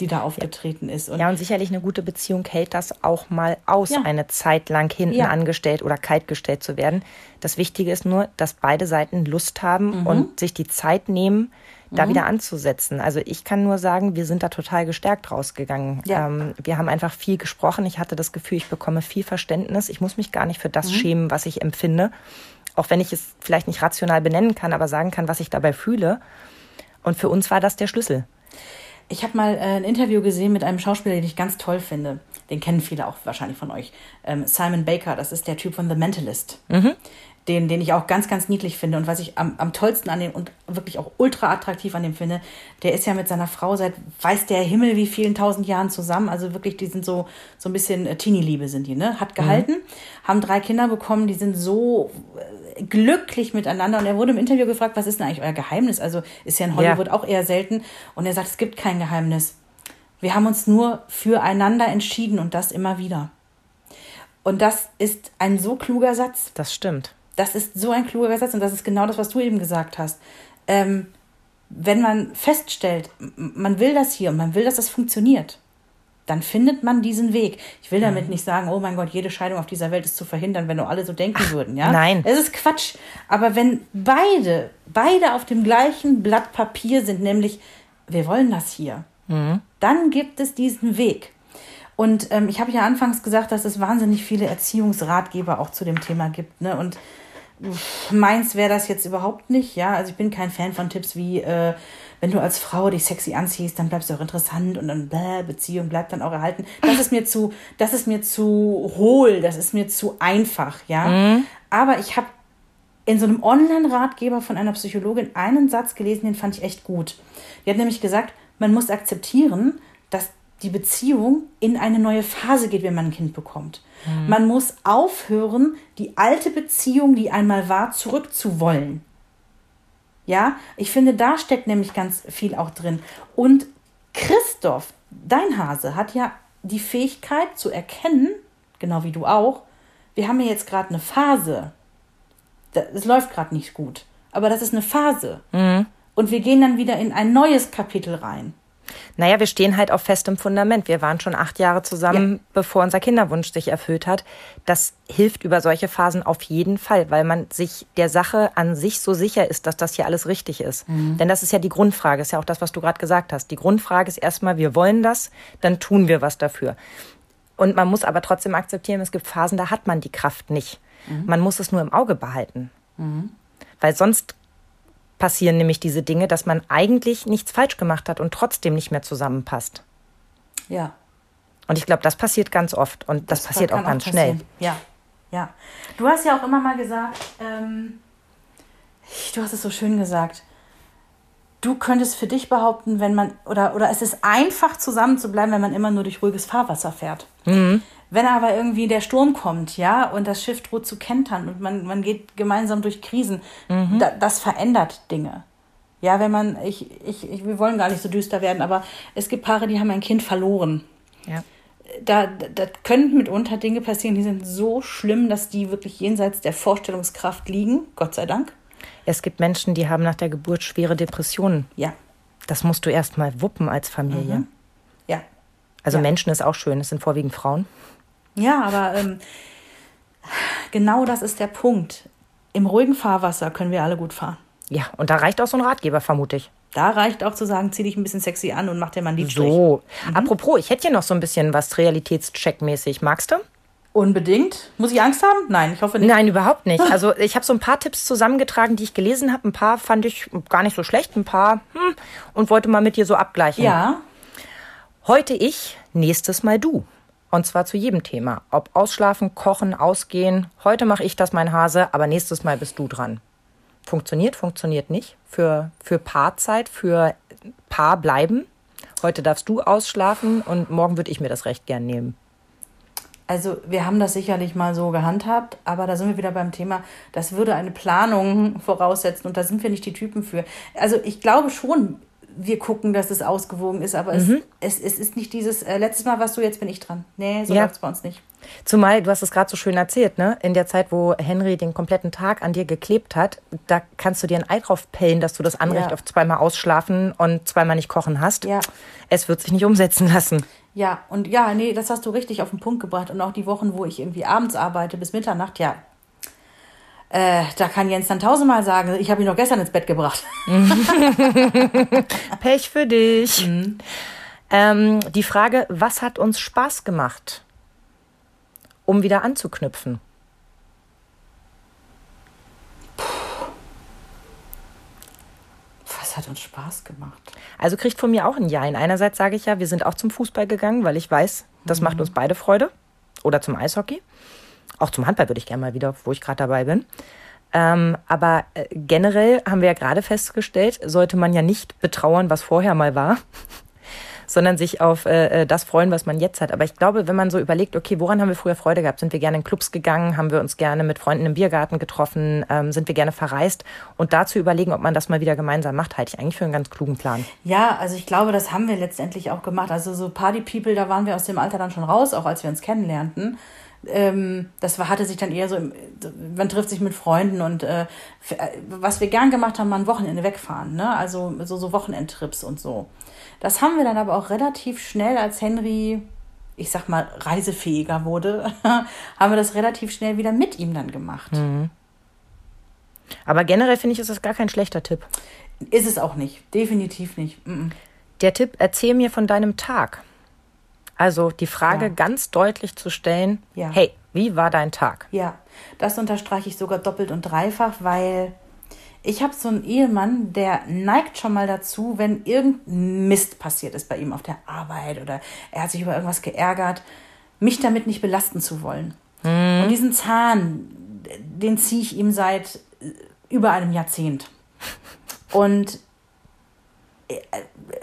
die da aufgetreten ist. Und ja, und sicherlich eine gute Beziehung hält das auch mal aus, ja. eine Zeit lang hinten ja. angestellt oder kaltgestellt zu werden. Das Wichtige ist nur, dass beide Seiten Lust haben mhm. und sich die Zeit nehmen, da mhm. wieder anzusetzen. Also ich kann nur sagen, wir sind da total gestärkt rausgegangen. Ja. Ähm, wir haben einfach viel gesprochen. Ich hatte das Gefühl, ich bekomme viel Verständnis. Ich muss mich gar nicht für das mhm. schämen, was ich empfinde. Auch wenn ich es vielleicht nicht rational benennen kann, aber sagen kann, was ich dabei fühle. Und für uns war das der Schlüssel. Ich habe mal äh, ein Interview gesehen mit einem Schauspieler, den ich ganz toll finde. Den kennen viele auch wahrscheinlich von euch. Ähm, Simon Baker, das ist der Typ von The Mentalist. Mhm den, den ich auch ganz, ganz niedlich finde und was ich am, am tollsten an dem und wirklich auch ultra attraktiv an dem finde, der ist ja mit seiner Frau seit weiß der Himmel wie vielen tausend Jahren zusammen. Also wirklich, die sind so, so ein bisschen äh, Teenie-Liebe sind die, ne? Hat gehalten, mhm. haben drei Kinder bekommen, die sind so glücklich miteinander. Und er wurde im Interview gefragt, was ist denn eigentlich euer Geheimnis? Also ist ja in Hollywood ja. auch eher selten. Und er sagt, es gibt kein Geheimnis. Wir haben uns nur füreinander entschieden und das immer wieder. Und das ist ein so kluger Satz. Das stimmt. Das ist so ein kluger Satz und das ist genau das, was du eben gesagt hast. Ähm, wenn man feststellt, man will das hier und man will, dass das funktioniert, dann findet man diesen Weg. Ich will damit mhm. nicht sagen, oh mein Gott, jede Scheidung auf dieser Welt ist zu verhindern, wenn nur alle so denken Ach, würden, ja? Nein. Es ist Quatsch. Aber wenn beide, beide auf dem gleichen Blatt Papier sind, nämlich wir wollen das hier, mhm. dann gibt es diesen Weg. Und ähm, ich habe ja anfangs gesagt, dass es wahnsinnig viele Erziehungsratgeber auch zu dem Thema gibt. Ne? Und meins wäre das jetzt überhaupt nicht, ja. Also ich bin kein Fan von Tipps wie, äh, wenn du als Frau dich sexy anziehst, dann bleibst du auch interessant und dann bläh, Beziehung bleibt dann auch erhalten. Das ist mir zu, das ist mir zu hohl, das ist mir zu einfach, ja. Mhm. Aber ich habe in so einem Online-Ratgeber von einer Psychologin einen Satz gelesen, den fand ich echt gut. Die hat nämlich gesagt, man muss akzeptieren, dass die Beziehung in eine neue Phase geht, wenn man ein Kind bekommt. Mhm. Man muss aufhören, die alte Beziehung, die einmal war, zurückzuwollen. Ja, ich finde, da steckt nämlich ganz viel auch drin. Und Christoph, dein Hase, hat ja die Fähigkeit zu erkennen, genau wie du auch, wir haben ja jetzt gerade eine Phase. Es läuft gerade nicht gut. Aber das ist eine Phase. Mhm. Und wir gehen dann wieder in ein neues Kapitel rein. Naja, wir stehen halt auf festem Fundament. Wir waren schon acht Jahre zusammen, ja. bevor unser Kinderwunsch sich erfüllt hat. Das hilft über solche Phasen auf jeden Fall, weil man sich der Sache an sich so sicher ist, dass das hier alles richtig ist. Mhm. Denn das ist ja die Grundfrage, ist ja auch das, was du gerade gesagt hast. Die Grundfrage ist erstmal, wir wollen das, dann tun wir was dafür. Und man muss aber trotzdem akzeptieren, es gibt Phasen, da hat man die Kraft nicht. Mhm. Man muss es nur im Auge behalten. Mhm. Weil sonst passieren nämlich diese Dinge, dass man eigentlich nichts falsch gemacht hat und trotzdem nicht mehr zusammenpasst. Ja. Und ich glaube, das passiert ganz oft und das, das passiert auch ganz schnell. Ja, ja. Du hast ja auch immer mal gesagt, ähm, du hast es so schön gesagt, du könntest für dich behaupten, wenn man, oder, oder es ist einfach zusammen zu bleiben, wenn man immer nur durch ruhiges Fahrwasser fährt. Mhm. Wenn aber irgendwie der Sturm kommt, ja, und das Schiff droht zu kentern und man, man geht gemeinsam durch Krisen, mhm. da, das verändert Dinge. Ja, wenn man, ich, ich, ich, wir wollen gar nicht so düster werden, aber es gibt Paare, die haben ein Kind verloren. Ja. Da, da können mitunter Dinge passieren, die sind so schlimm, dass die wirklich jenseits der Vorstellungskraft liegen, Gott sei Dank. Es gibt Menschen, die haben nach der Geburt schwere Depressionen. Ja. Das musst du erst mal wuppen als Familie. Mhm. Ja. Also ja. Menschen ist auch schön, es sind vorwiegend Frauen. Ja, aber ähm, genau das ist der Punkt. Im ruhigen Fahrwasser können wir alle gut fahren. Ja, und da reicht auch so ein Ratgeber, vermute ich. Da reicht auch zu sagen, zieh dich ein bisschen sexy an und mach dir mal einen Liedstrich. So, mhm. apropos, ich hätte hier noch so ein bisschen was Realitätscheckmäßig. Magst du? Unbedingt. Muss ich Angst haben? Nein, ich hoffe nicht. Nein, überhaupt nicht. Also ich habe so ein paar Tipps zusammengetragen, die ich gelesen habe. Ein paar fand ich gar nicht so schlecht, ein paar hm, und wollte mal mit dir so abgleichen. Ja. Heute ich, nächstes Mal du. Und zwar zu jedem Thema. Ob ausschlafen, kochen, ausgehen. Heute mache ich das, mein Hase, aber nächstes Mal bist du dran. Funktioniert, funktioniert nicht. Für, für Paarzeit, für Paar bleiben. Heute darfst du ausschlafen und morgen würde ich mir das Recht gern nehmen. Also wir haben das sicherlich mal so gehandhabt, aber da sind wir wieder beim Thema, das würde eine Planung voraussetzen und da sind wir nicht die Typen für. Also ich glaube schon, wir gucken, dass es ausgewogen ist, aber mhm. es, es, es ist nicht dieses, äh, letztes Mal warst du, jetzt bin ich dran. Nee, so ja. läuft es bei uns nicht. Zumal, du hast es gerade so schön erzählt, ne? In der Zeit, wo Henry den kompletten Tag an dir geklebt hat, da kannst du dir ein Ei drauf pellen, dass du das Anrecht ja. auf zweimal ausschlafen und zweimal nicht kochen hast. Ja. Es wird sich nicht umsetzen lassen. Ja, und ja, nee, das hast du richtig auf den Punkt gebracht. Und auch die Wochen, wo ich irgendwie abends arbeite bis Mitternacht, ja, äh, da kann Jens dann tausendmal sagen, ich habe ihn noch gestern ins Bett gebracht. Pech für dich. Mhm. Ähm, die Frage, was hat uns Spaß gemacht, um wieder anzuknüpfen? Puh. Was hat uns Spaß gemacht? Also kriegt von mir auch ein Ja. In einerseits sage ich ja, wir sind auch zum Fußball gegangen, weil ich weiß, das mhm. macht uns beide Freude. Oder zum Eishockey. Auch zum Handball würde ich gerne mal wieder, wo ich gerade dabei bin. Ähm, aber äh, generell haben wir ja gerade festgestellt, sollte man ja nicht betrauern, was vorher mal war, sondern sich auf äh, äh, das freuen, was man jetzt hat. Aber ich glaube, wenn man so überlegt, okay, woran haben wir früher Freude gehabt? Sind wir gerne in Clubs gegangen? Haben wir uns gerne mit Freunden im Biergarten getroffen? Ähm, sind wir gerne verreist? Und dazu überlegen, ob man das mal wieder gemeinsam macht, halte ich eigentlich für einen ganz klugen Plan. Ja, also ich glaube, das haben wir letztendlich auch gemacht. Also so Party People, da waren wir aus dem Alter dann schon raus, auch als wir uns kennenlernten ähm, das war, hatte sich dann eher so, im, man trifft sich mit Freunden und äh, was wir gern gemacht haben, mal ein Wochenende wegfahren, ne? Also so, so Wochenendtrips und so. Das haben wir dann aber auch relativ schnell, als Henry, ich sag mal, reisefähiger wurde, haben wir das relativ schnell wieder mit ihm dann gemacht. Mhm. Aber generell finde ich, ist das gar kein schlechter Tipp. Ist es auch nicht, definitiv nicht. Mhm. Der Tipp, erzähl mir von deinem Tag. Also die Frage ja. ganz deutlich zu stellen, ja. hey, wie war dein Tag? Ja, das unterstreiche ich sogar doppelt und dreifach, weil ich habe so einen Ehemann, der neigt schon mal dazu, wenn irgendein Mist passiert ist bei ihm auf der Arbeit oder er hat sich über irgendwas geärgert, mich damit nicht belasten zu wollen. Mhm. Und diesen Zahn, den ziehe ich ihm seit über einem Jahrzehnt. Und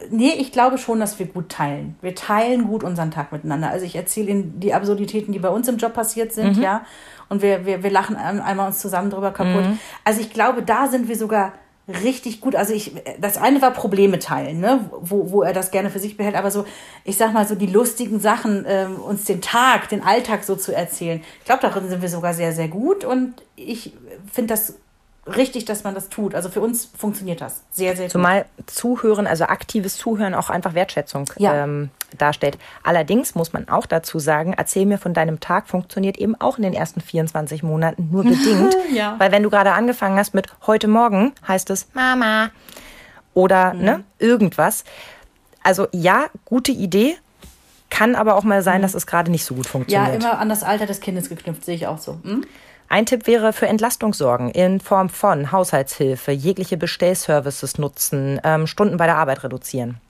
nee, ich glaube schon, dass wir gut teilen. Wir teilen gut unseren Tag miteinander. Also ich erzähle Ihnen die Absurditäten, die bei uns im Job passiert sind, mhm. ja. Und wir, wir, wir lachen einmal uns zusammen drüber kaputt. Mhm. Also ich glaube, da sind wir sogar richtig gut. Also ich, das eine war Probleme teilen, ne, wo, wo er das gerne für sich behält, aber so, ich sag mal so die lustigen Sachen, ähm, uns den Tag, den Alltag so zu erzählen. Ich glaube, darin sind wir sogar sehr, sehr gut und ich finde das richtig, dass man das tut. Also für uns funktioniert das sehr, sehr Zumal gut. Zuhören, also aktives Zuhören auch einfach Wertschätzung ja. ähm, darstellt. Allerdings muss man auch dazu sagen, erzähl mir von deinem Tag funktioniert eben auch in den ersten 24 Monaten nur bedingt. ja. Weil wenn du gerade angefangen hast mit heute Morgen, heißt es Mama oder mhm. ne, irgendwas. Also ja, gute Idee, kann aber auch mal sein, mhm. dass es gerade nicht so gut funktioniert. Ja, immer an das Alter des Kindes geknüpft, sehe ich auch so. Hm? Ein Tipp wäre für Entlastung sorgen in Form von Haushaltshilfe, jegliche Bestellservices nutzen, ähm, Stunden bei der Arbeit reduzieren.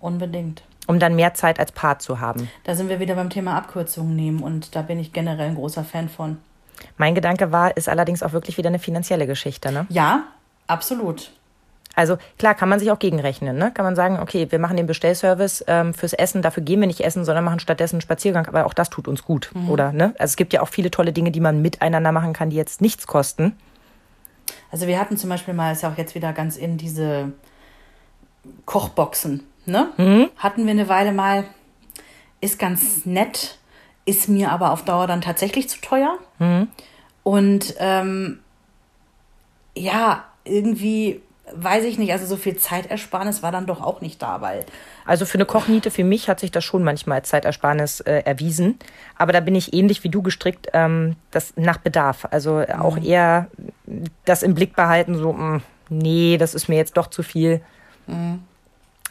Unbedingt. Um dann mehr Zeit als Paar zu haben. Da sind wir wieder beim Thema Abkürzungen nehmen und da bin ich generell ein großer Fan von. Mein Gedanke war, ist allerdings auch wirklich wieder eine finanzielle Geschichte, ne? Ja, absolut. Also klar, kann man sich auch gegenrechnen. Ne? Kann man sagen, okay, wir machen den Bestellservice ähm, fürs Essen, dafür gehen wir nicht essen, sondern machen stattdessen einen Spaziergang. Aber auch das tut uns gut, mhm. oder? Ne? Also es gibt ja auch viele tolle Dinge, die man miteinander machen kann, die jetzt nichts kosten. Also wir hatten zum Beispiel mal, ist ja auch jetzt wieder ganz in diese Kochboxen, ne? Mhm. Hatten wir eine Weile mal, ist ganz nett, ist mir aber auf Dauer dann tatsächlich zu teuer. Mhm. Und ähm, ja, irgendwie weiß ich nicht, also so viel Zeitersparnis war dann doch auch nicht da, weil. Also für eine Kochniete, für mich hat sich das schon manchmal als Zeitersparnis äh, erwiesen. Aber da bin ich ähnlich wie du gestrickt, ähm, das nach Bedarf. Also mhm. auch eher das im Blick behalten, so, mh, mm, nee, das ist mir jetzt doch zu viel. Mhm.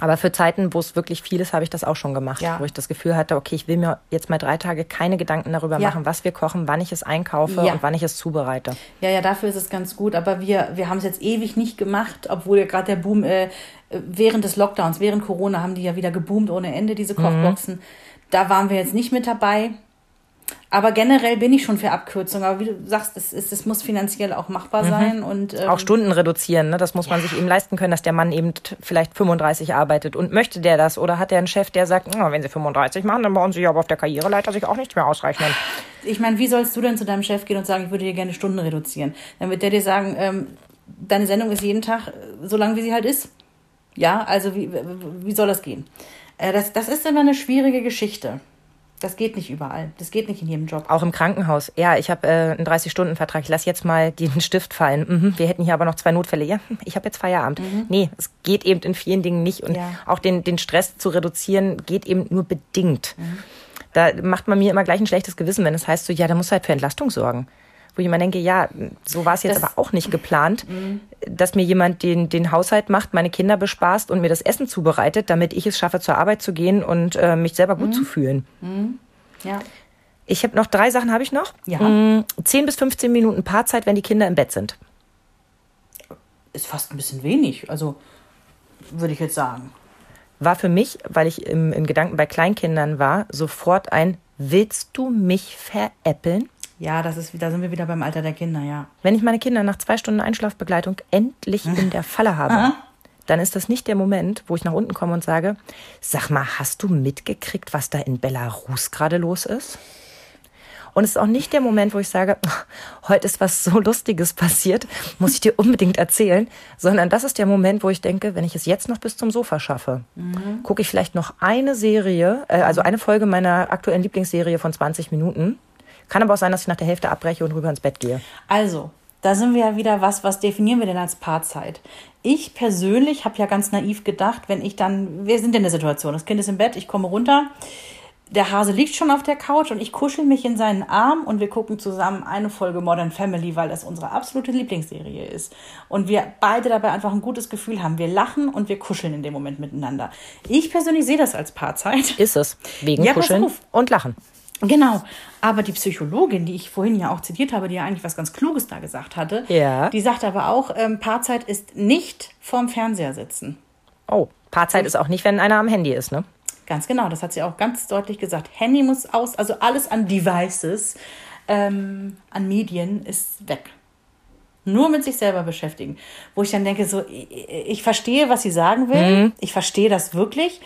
Aber für Zeiten, wo es wirklich viel ist, habe ich das auch schon gemacht, ja. wo ich das Gefühl hatte, okay, ich will mir jetzt mal drei Tage keine Gedanken darüber ja. machen, was wir kochen, wann ich es einkaufe ja. und wann ich es zubereite. Ja, ja, dafür ist es ganz gut. Aber wir, wir haben es jetzt ewig nicht gemacht, obwohl ja gerade der Boom äh, während des Lockdowns, während Corona haben die ja wieder geboomt ohne Ende, diese mhm. Kochboxen. Mhm. Da waren wir jetzt nicht mit dabei. Aber generell bin ich schon für Abkürzungen. Aber wie du sagst, es, es, es muss finanziell auch machbar mhm. sein. Und, ähm, auch Stunden reduzieren. Ne? Das muss man ja. sich eben leisten können, dass der Mann eben vielleicht 35 arbeitet. Und möchte der das? Oder hat er einen Chef, der sagt, oh, wenn Sie 35 machen, dann bauen Sie aber auf der Karriereleiter sich auch nichts mehr ausrechnen. Ich meine, wie sollst du denn zu deinem Chef gehen und sagen, ich würde dir gerne Stunden reduzieren? Dann wird der dir sagen, ähm, deine Sendung ist jeden Tag so lang, wie sie halt ist. Ja, also wie, wie soll das gehen? Äh, das, das ist immer eine schwierige Geschichte. Das geht nicht überall. Das geht nicht in jedem Job. Auch im Krankenhaus. Ja, ich habe äh, einen 30-Stunden-Vertrag. Ich lasse jetzt mal den Stift fallen. Mhm, wir hätten hier aber noch zwei Notfälle. Ja, ich habe jetzt Feierabend. Mhm. Nee, es geht eben in vielen Dingen nicht. Und ja. auch den, den Stress zu reduzieren geht eben nur bedingt. Mhm. Da macht man mir immer gleich ein schlechtes Gewissen, wenn es heißt so, ja, da musst du halt für Entlastung sorgen wo ich immer denke, ja, so war es jetzt das, aber auch nicht geplant, mhm. dass mir jemand den, den Haushalt macht, meine Kinder bespaßt und mir das Essen zubereitet, damit ich es schaffe, zur Arbeit zu gehen und äh, mich selber gut mhm. zu fühlen. Mhm. Ja. Ich habe noch drei Sachen habe ich noch. Ja. 10 mm, bis 15 Minuten Paarzeit, wenn die Kinder im Bett sind. Ist fast ein bisschen wenig. Also würde ich jetzt sagen. War für mich, weil ich im, in Gedanken bei Kleinkindern war, sofort ein Willst du mich veräppeln? Ja, das ist, da sind wir wieder beim Alter der Kinder, ja. Wenn ich meine Kinder nach zwei Stunden Einschlafbegleitung endlich in der Falle habe, dann ist das nicht der Moment, wo ich nach unten komme und sage, sag mal, hast du mitgekriegt, was da in Belarus gerade los ist? Und es ist auch nicht der Moment, wo ich sage, heute ist was so Lustiges passiert, muss ich dir unbedingt erzählen, sondern das ist der Moment, wo ich denke, wenn ich es jetzt noch bis zum Sofa schaffe, mhm. gucke ich vielleicht noch eine Serie, äh, also eine Folge meiner aktuellen Lieblingsserie von 20 Minuten. Kann aber auch sein, dass ich nach der Hälfte abbreche und rüber ins Bett gehe. Also, da sind wir ja wieder was, was definieren wir denn als Paarzeit? Ich persönlich habe ja ganz naiv gedacht, wenn ich dann, wir sind in der Situation, das Kind ist im Bett, ich komme runter, der Hase liegt schon auf der Couch und ich kuschel mich in seinen Arm und wir gucken zusammen eine Folge Modern Family, weil das unsere absolute Lieblingsserie ist. Und wir beide dabei einfach ein gutes Gefühl haben. Wir lachen und wir kuscheln in dem Moment miteinander. Ich persönlich sehe das als Paarzeit. Ist es. Wegen ja, Kuscheln und Lachen. Genau. Aber die Psychologin, die ich vorhin ja auch zitiert habe, die ja eigentlich was ganz Kluges da gesagt hatte, ja. die sagt aber auch, ähm, Paarzeit ist nicht vorm Fernseher sitzen. Oh, Paarzeit ist auch nicht, wenn einer am Handy ist, ne? Ganz genau, das hat sie auch ganz deutlich gesagt. Handy muss aus, also alles an Devices, ähm, an Medien ist weg. Nur mit sich selber beschäftigen. Wo ich dann denke, so, ich, ich verstehe, was sie sagen will. Mhm. Ich verstehe das wirklich.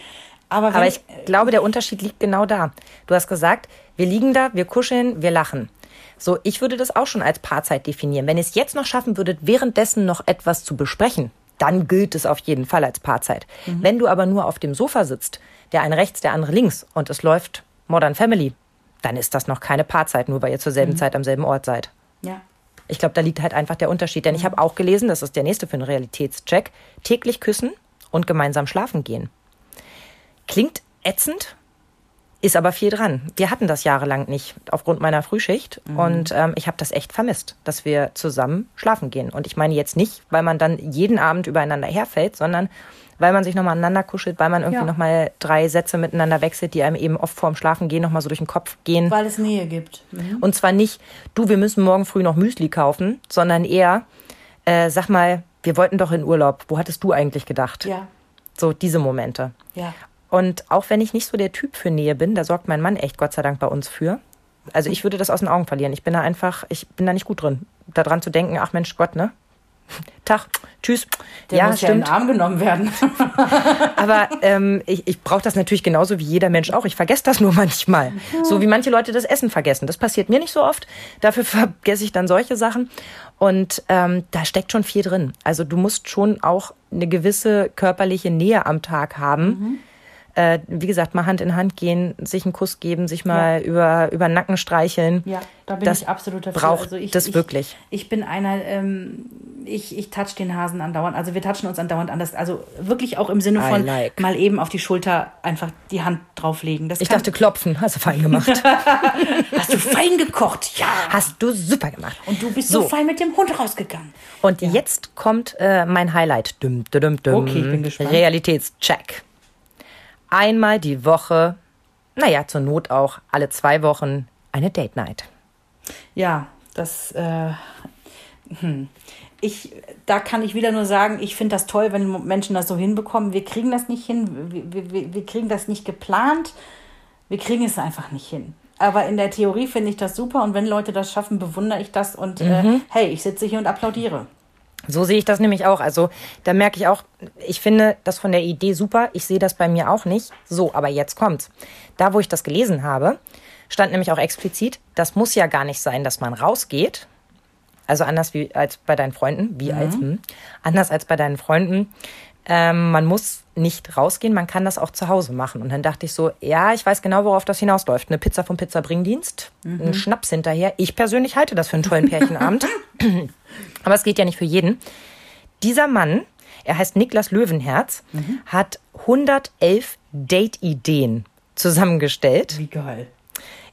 Aber, aber ich, ich glaube, der Unterschied liegt genau da. Du hast gesagt, wir liegen da, wir kuscheln, wir lachen. So, ich würde das auch schon als Paarzeit definieren. Wenn ihr es jetzt noch schaffen würdet, währenddessen noch etwas zu besprechen, dann gilt es auf jeden Fall als Paarzeit. Mhm. Wenn du aber nur auf dem Sofa sitzt, der eine rechts, der andere links und es läuft Modern Family, dann ist das noch keine Paarzeit, nur weil ihr zur selben mhm. Zeit am selben Ort seid. Ja. Ich glaube, da liegt halt einfach der Unterschied. Denn mhm. ich habe auch gelesen, das ist der nächste für einen Realitätscheck, täglich küssen und gemeinsam schlafen gehen. Klingt ätzend, ist aber viel dran. Wir hatten das jahrelang nicht aufgrund meiner Frühschicht mhm. und ähm, ich habe das echt vermisst, dass wir zusammen schlafen gehen. Und ich meine jetzt nicht, weil man dann jeden Abend übereinander herfällt, sondern weil man sich nochmal aneinander kuschelt, weil man irgendwie ja. nochmal drei Sätze miteinander wechselt, die einem eben oft vorm Schlafen gehen nochmal so durch den Kopf gehen. Weil es Nähe gibt. Mhm. Und zwar nicht, du, wir müssen morgen früh noch Müsli kaufen, sondern eher, äh, sag mal, wir wollten doch in Urlaub. Wo hattest du eigentlich gedacht? Ja. So diese Momente. Ja. Und auch wenn ich nicht so der Typ für Nähe bin, da sorgt mein Mann echt Gott sei Dank bei uns für. Also ich würde das aus den Augen verlieren. Ich bin da einfach, ich bin da nicht gut drin, daran zu denken, ach Mensch Gott, ne? Tag, tschüss. Der ja, muss stimmt. ja in den Arm genommen werden. Aber ähm, ich, ich brauche das natürlich genauso wie jeder Mensch auch. Ich vergesse das nur manchmal. So wie manche Leute das Essen vergessen. Das passiert mir nicht so oft. Dafür vergesse ich dann solche Sachen. Und ähm, da steckt schon viel drin. Also du musst schon auch eine gewisse körperliche Nähe am Tag haben. Mhm äh, wie gesagt, mal Hand in Hand gehen, sich einen Kuss geben, sich mal ja. über, über den Nacken streicheln. Ja, da bin das ich absolut dafür. Braucht also ich, das ich, wirklich. Ich bin einer, ähm, ich, ich touch den Hasen andauernd. Also wir touchen uns andauernd anders. Also wirklich auch im Sinne von like. mal eben auf die Schulter einfach die Hand drauflegen. Das ich dachte klopfen, hast du fein gemacht. hast du fein gekocht? Ja. Hast du super gemacht. Und du bist so, so fein mit dem Hund rausgegangen. Und ja. jetzt kommt äh, mein Highlight. Dum, dum, dum, okay, ich bin gespannt. Realitätscheck einmal die Woche, naja, zur Not auch alle zwei Wochen eine Date Night. Ja, das, äh, hm. ich, da kann ich wieder nur sagen, ich finde das toll, wenn Menschen das so hinbekommen. Wir kriegen das nicht hin, wir, wir, wir kriegen das nicht geplant, wir kriegen es einfach nicht hin. Aber in der Theorie finde ich das super und wenn Leute das schaffen, bewundere ich das und äh, mhm. äh, hey, ich sitze hier und applaudiere. So sehe ich das nämlich auch. Also da merke ich auch, ich finde das von der Idee super. Ich sehe das bei mir auch nicht. So, aber jetzt kommt's. Da, wo ich das gelesen habe, stand nämlich auch explizit, das muss ja gar nicht sein, dass man rausgeht. Also anders wie als bei deinen Freunden, wie mhm. als hm, anders als bei deinen Freunden. Ähm, man muss nicht rausgehen, man kann das auch zu Hause machen. Und dann dachte ich so, ja, ich weiß genau, worauf das hinausläuft. Eine Pizza vom Pizzabringdienst, mhm. ein Schnaps hinterher. Ich persönlich halte das für einen tollen Pärchenabend. Aber es geht ja nicht für jeden. Dieser Mann, er heißt Niklas Löwenherz, mhm. hat 111 Date-Ideen zusammengestellt. Wie geil.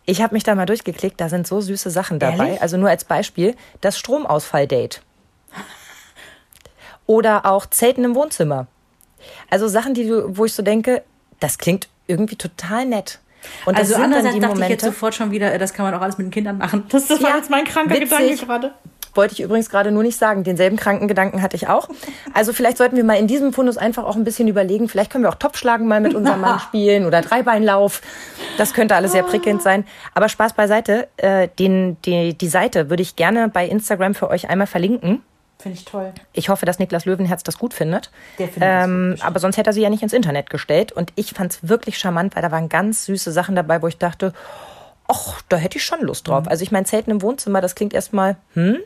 Ich habe mich da mal durchgeklickt, da sind so süße Sachen dabei. Ehrlich? Also nur als Beispiel das Stromausfall-Date. Oder auch Zelten im Wohnzimmer. Also Sachen, die du, wo ich so denke, das klingt irgendwie total nett. Und also andererseits dachte Momente, ich jetzt sofort schon wieder, das kann man auch alles mit den Kindern machen. Das, das ja, war jetzt mein kranker witzig, Gedanke gerade. Wollte ich übrigens gerade nur nicht sagen. Denselben kranken Gedanken hatte ich auch. Also vielleicht sollten wir mal in diesem Fundus einfach auch ein bisschen überlegen. Vielleicht können wir auch Topfschlagen mal mit unserem Mann spielen oder Dreibeinlauf. Das könnte alles sehr prickelnd sein. Aber Spaß beiseite. Äh, den, die, die Seite würde ich gerne bei Instagram für euch einmal verlinken. Finde ich toll. Ich hoffe, dass Niklas Löwenherz das gut findet. Der findet ähm, aber sonst hätte er sie ja nicht ins Internet gestellt. Und ich fand es wirklich charmant, weil da waren ganz süße Sachen dabei, wo ich dachte, ach, da hätte ich schon Lust drauf. Mhm. Also ich meine, Zelten im Wohnzimmer, das klingt erstmal, hm,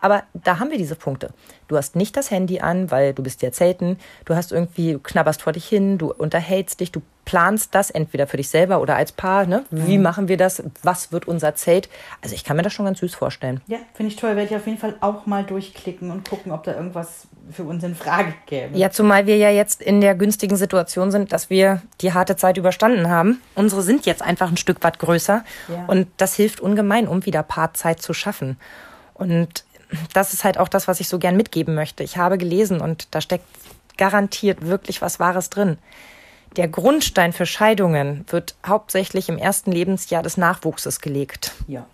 aber da haben wir diese Punkte. Du hast nicht das Handy an, weil du bist ja zelten. Du hast irgendwie, du knabberst vor dich hin, du unterhältst dich, du planst das entweder für dich selber oder als Paar. Ne? Wie mhm. machen wir das? Was wird unser Zelt? Also ich kann mir das schon ganz süß vorstellen. Ja, finde ich toll. Werde ich auf jeden Fall auch mal durchklicken und gucken, ob da irgendwas für uns in Frage gäbe. Ja, zumal wir ja jetzt in der günstigen Situation sind, dass wir die harte Zeit überstanden haben. Unsere sind jetzt einfach ein Stück weit größer. Ja. Und das hilft ungemein, um wieder Paarzeit zu schaffen. Und das ist halt auch das, was ich so gern mitgeben möchte. Ich habe gelesen und da steckt garantiert wirklich was Wahres drin. Der Grundstein für Scheidungen wird hauptsächlich im ersten Lebensjahr des Nachwuchses gelegt. Ja.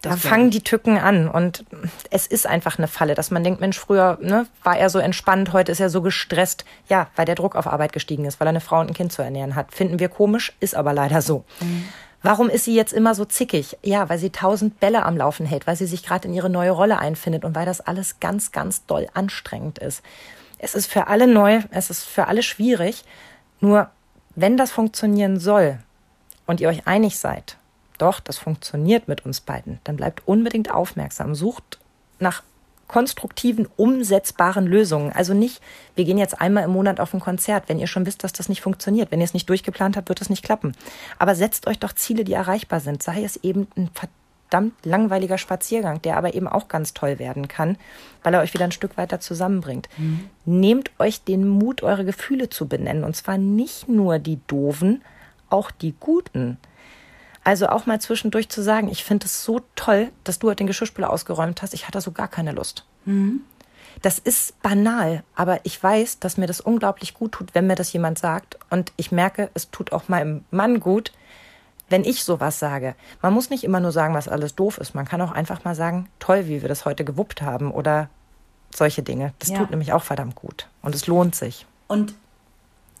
Da fangen die Tücken an und es ist einfach eine Falle, dass man denkt, Mensch, früher ne, war er so entspannt, heute ist er so gestresst. Ja, weil der Druck auf Arbeit gestiegen ist, weil er eine Frau und ein Kind zu ernähren hat. Finden wir komisch, ist aber leider so. Mhm. Warum ist sie jetzt immer so zickig? Ja, weil sie tausend Bälle am Laufen hält, weil sie sich gerade in ihre neue Rolle einfindet und weil das alles ganz, ganz doll anstrengend ist. Es ist für alle neu, es ist für alle schwierig. Nur wenn das funktionieren soll und ihr euch einig seid, doch, das funktioniert mit uns beiden, dann bleibt unbedingt aufmerksam, sucht nach konstruktiven, umsetzbaren Lösungen. Also nicht, wir gehen jetzt einmal im Monat auf ein Konzert, wenn ihr schon wisst, dass das nicht funktioniert. Wenn ihr es nicht durchgeplant habt, wird es nicht klappen. Aber setzt euch doch Ziele, die erreichbar sind. Sei es eben ein verdammt langweiliger Spaziergang, der aber eben auch ganz toll werden kann, weil er euch wieder ein Stück weiter zusammenbringt. Mhm. Nehmt euch den Mut, eure Gefühle zu benennen. Und zwar nicht nur die doofen, auch die guten. Also auch mal zwischendurch zu sagen, ich finde es so toll, dass du heute den Geschirrspüler ausgeräumt hast. Ich hatte so gar keine Lust. Mhm. Das ist banal, aber ich weiß, dass mir das unglaublich gut tut, wenn mir das jemand sagt. Und ich merke, es tut auch meinem Mann gut, wenn ich sowas sage. Man muss nicht immer nur sagen, was alles doof ist. Man kann auch einfach mal sagen, toll, wie wir das heute gewuppt haben oder solche Dinge. Das ja. tut nämlich auch verdammt gut. Und es lohnt sich. Und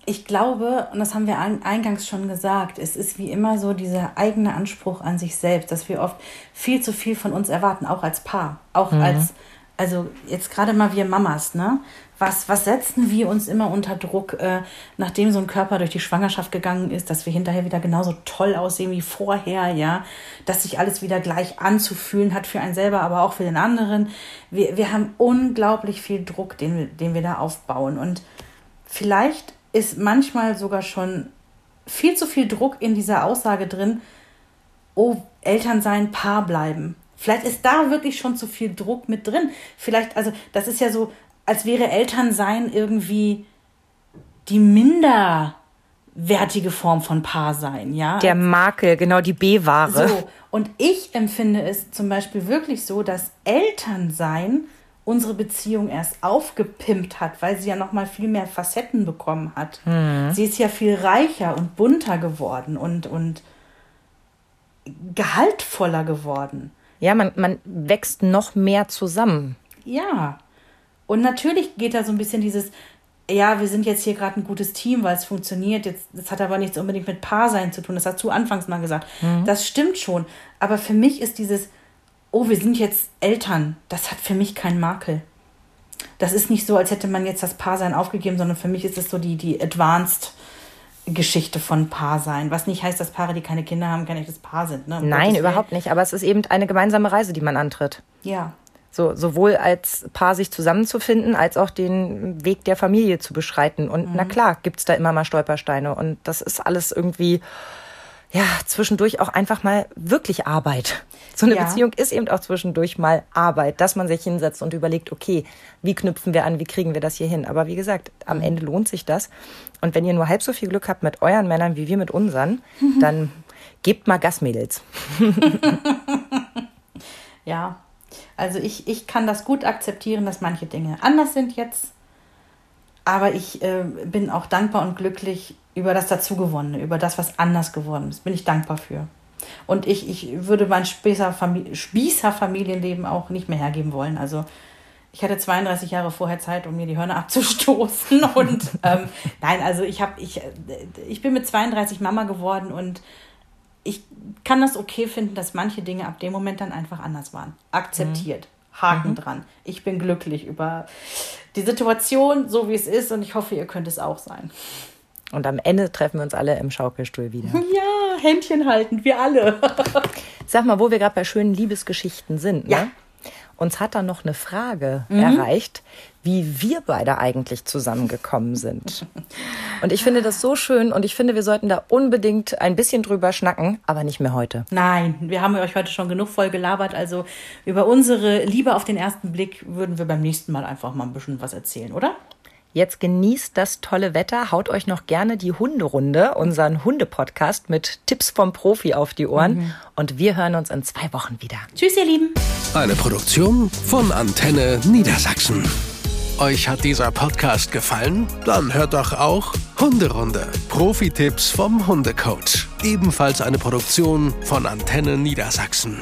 ich glaube, und das haben wir eingangs schon gesagt, es ist wie immer so dieser eigene Anspruch an sich selbst, dass wir oft viel zu viel von uns erwarten, auch als Paar, auch mhm. als, also jetzt gerade mal wir Mamas, ne? Was, was setzen wir uns immer unter Druck, äh, nachdem so ein Körper durch die Schwangerschaft gegangen ist, dass wir hinterher wieder genauso toll aussehen wie vorher, ja, dass sich alles wieder gleich anzufühlen hat für einen selber, aber auch für den anderen. Wir, wir haben unglaublich viel Druck, den den wir da aufbauen. Und vielleicht ist manchmal sogar schon viel zu viel Druck in dieser Aussage drin, oh, Eltern sein, Paar bleiben. Vielleicht ist da wirklich schon zu viel Druck mit drin. Vielleicht, also das ist ja so, als wäre Elternsein irgendwie die minderwertige Form von Paar sein, ja. Der Makel, genau die B-Ware. So, und ich empfinde es zum Beispiel wirklich so, dass Elternsein unsere Beziehung erst aufgepimpt hat, weil sie ja noch mal viel mehr Facetten bekommen hat. Mhm. Sie ist ja viel reicher und bunter geworden und und gehaltvoller geworden. Ja, man, man wächst noch mehr zusammen. Ja. Und natürlich geht da so ein bisschen dieses, ja, wir sind jetzt hier gerade ein gutes Team, weil es funktioniert. Jetzt, das hat aber nichts unbedingt mit Paarsein zu tun. Das hast du anfangs mal gesagt. Mhm. Das stimmt schon. Aber für mich ist dieses, oh, wir sind jetzt Eltern, das hat für mich keinen Makel. Das ist nicht so, als hätte man jetzt das Paarsein aufgegeben, sondern für mich ist es so die, die Advanced Geschichte von Paarsein. Was nicht heißt, dass Paare, die keine Kinder haben, kein echtes Paar sind. Ne? Um Nein, überhaupt nicht. Aber es ist eben eine gemeinsame Reise, die man antritt. Ja. So, sowohl als Paar sich zusammenzufinden, als auch den Weg der Familie zu beschreiten. Und mhm. na klar, gibt es da immer mal Stolpersteine. Und das ist alles irgendwie ja, zwischendurch auch einfach mal wirklich Arbeit. So eine ja. Beziehung ist eben auch zwischendurch mal Arbeit, dass man sich hinsetzt und überlegt, okay, wie knüpfen wir an, wie kriegen wir das hier hin? Aber wie gesagt, am Ende lohnt sich das. Und wenn ihr nur halb so viel Glück habt mit euren Männern wie wir mit unseren, mhm. dann gebt mal Gas, Mädels. ja, also ich, ich kann das gut akzeptieren, dass manche Dinge anders sind jetzt. Aber ich äh, bin auch dankbar und glücklich über das Dazugewonnene, über das, was anders geworden ist. Bin ich dankbar für. Und ich, ich würde mein Spießer-Familienleben auch nicht mehr hergeben wollen. Also ich hatte 32 Jahre vorher Zeit, um mir die Hörner abzustoßen. Und ähm, nein, also ich habe, ich, ich bin mit 32 Mama geworden und ich kann das okay finden, dass manche Dinge ab dem Moment dann einfach anders waren. Akzeptiert. Mhm. Haken mhm. dran. Ich bin glücklich über die Situation, so wie es ist, und ich hoffe, ihr könnt es auch sein. Und am Ende treffen wir uns alle im Schaukelstuhl wieder. Ja, Händchen halten, wir alle. Sag mal, wo wir gerade bei schönen Liebesgeschichten sind. Ne? Ja. Uns hat da noch eine Frage mhm. erreicht, wie wir beide eigentlich zusammengekommen sind. Und ich finde das so schön und ich finde, wir sollten da unbedingt ein bisschen drüber schnacken, aber nicht mehr heute. Nein, wir haben euch heute schon genug voll gelabert. Also über unsere Liebe auf den ersten Blick würden wir beim nächsten Mal einfach mal ein bisschen was erzählen, oder? Jetzt genießt das tolle Wetter, haut euch noch gerne die Hunderunde, unseren Hundepodcast mit Tipps vom Profi auf die Ohren mhm. und wir hören uns in zwei Wochen wieder. Tschüss, ihr Lieben. Eine Produktion von Antenne Niedersachsen. Euch hat dieser Podcast gefallen? Dann hört doch auch Hunderunde. Profi-Tipps vom Hundecoach. Ebenfalls eine Produktion von Antenne Niedersachsen.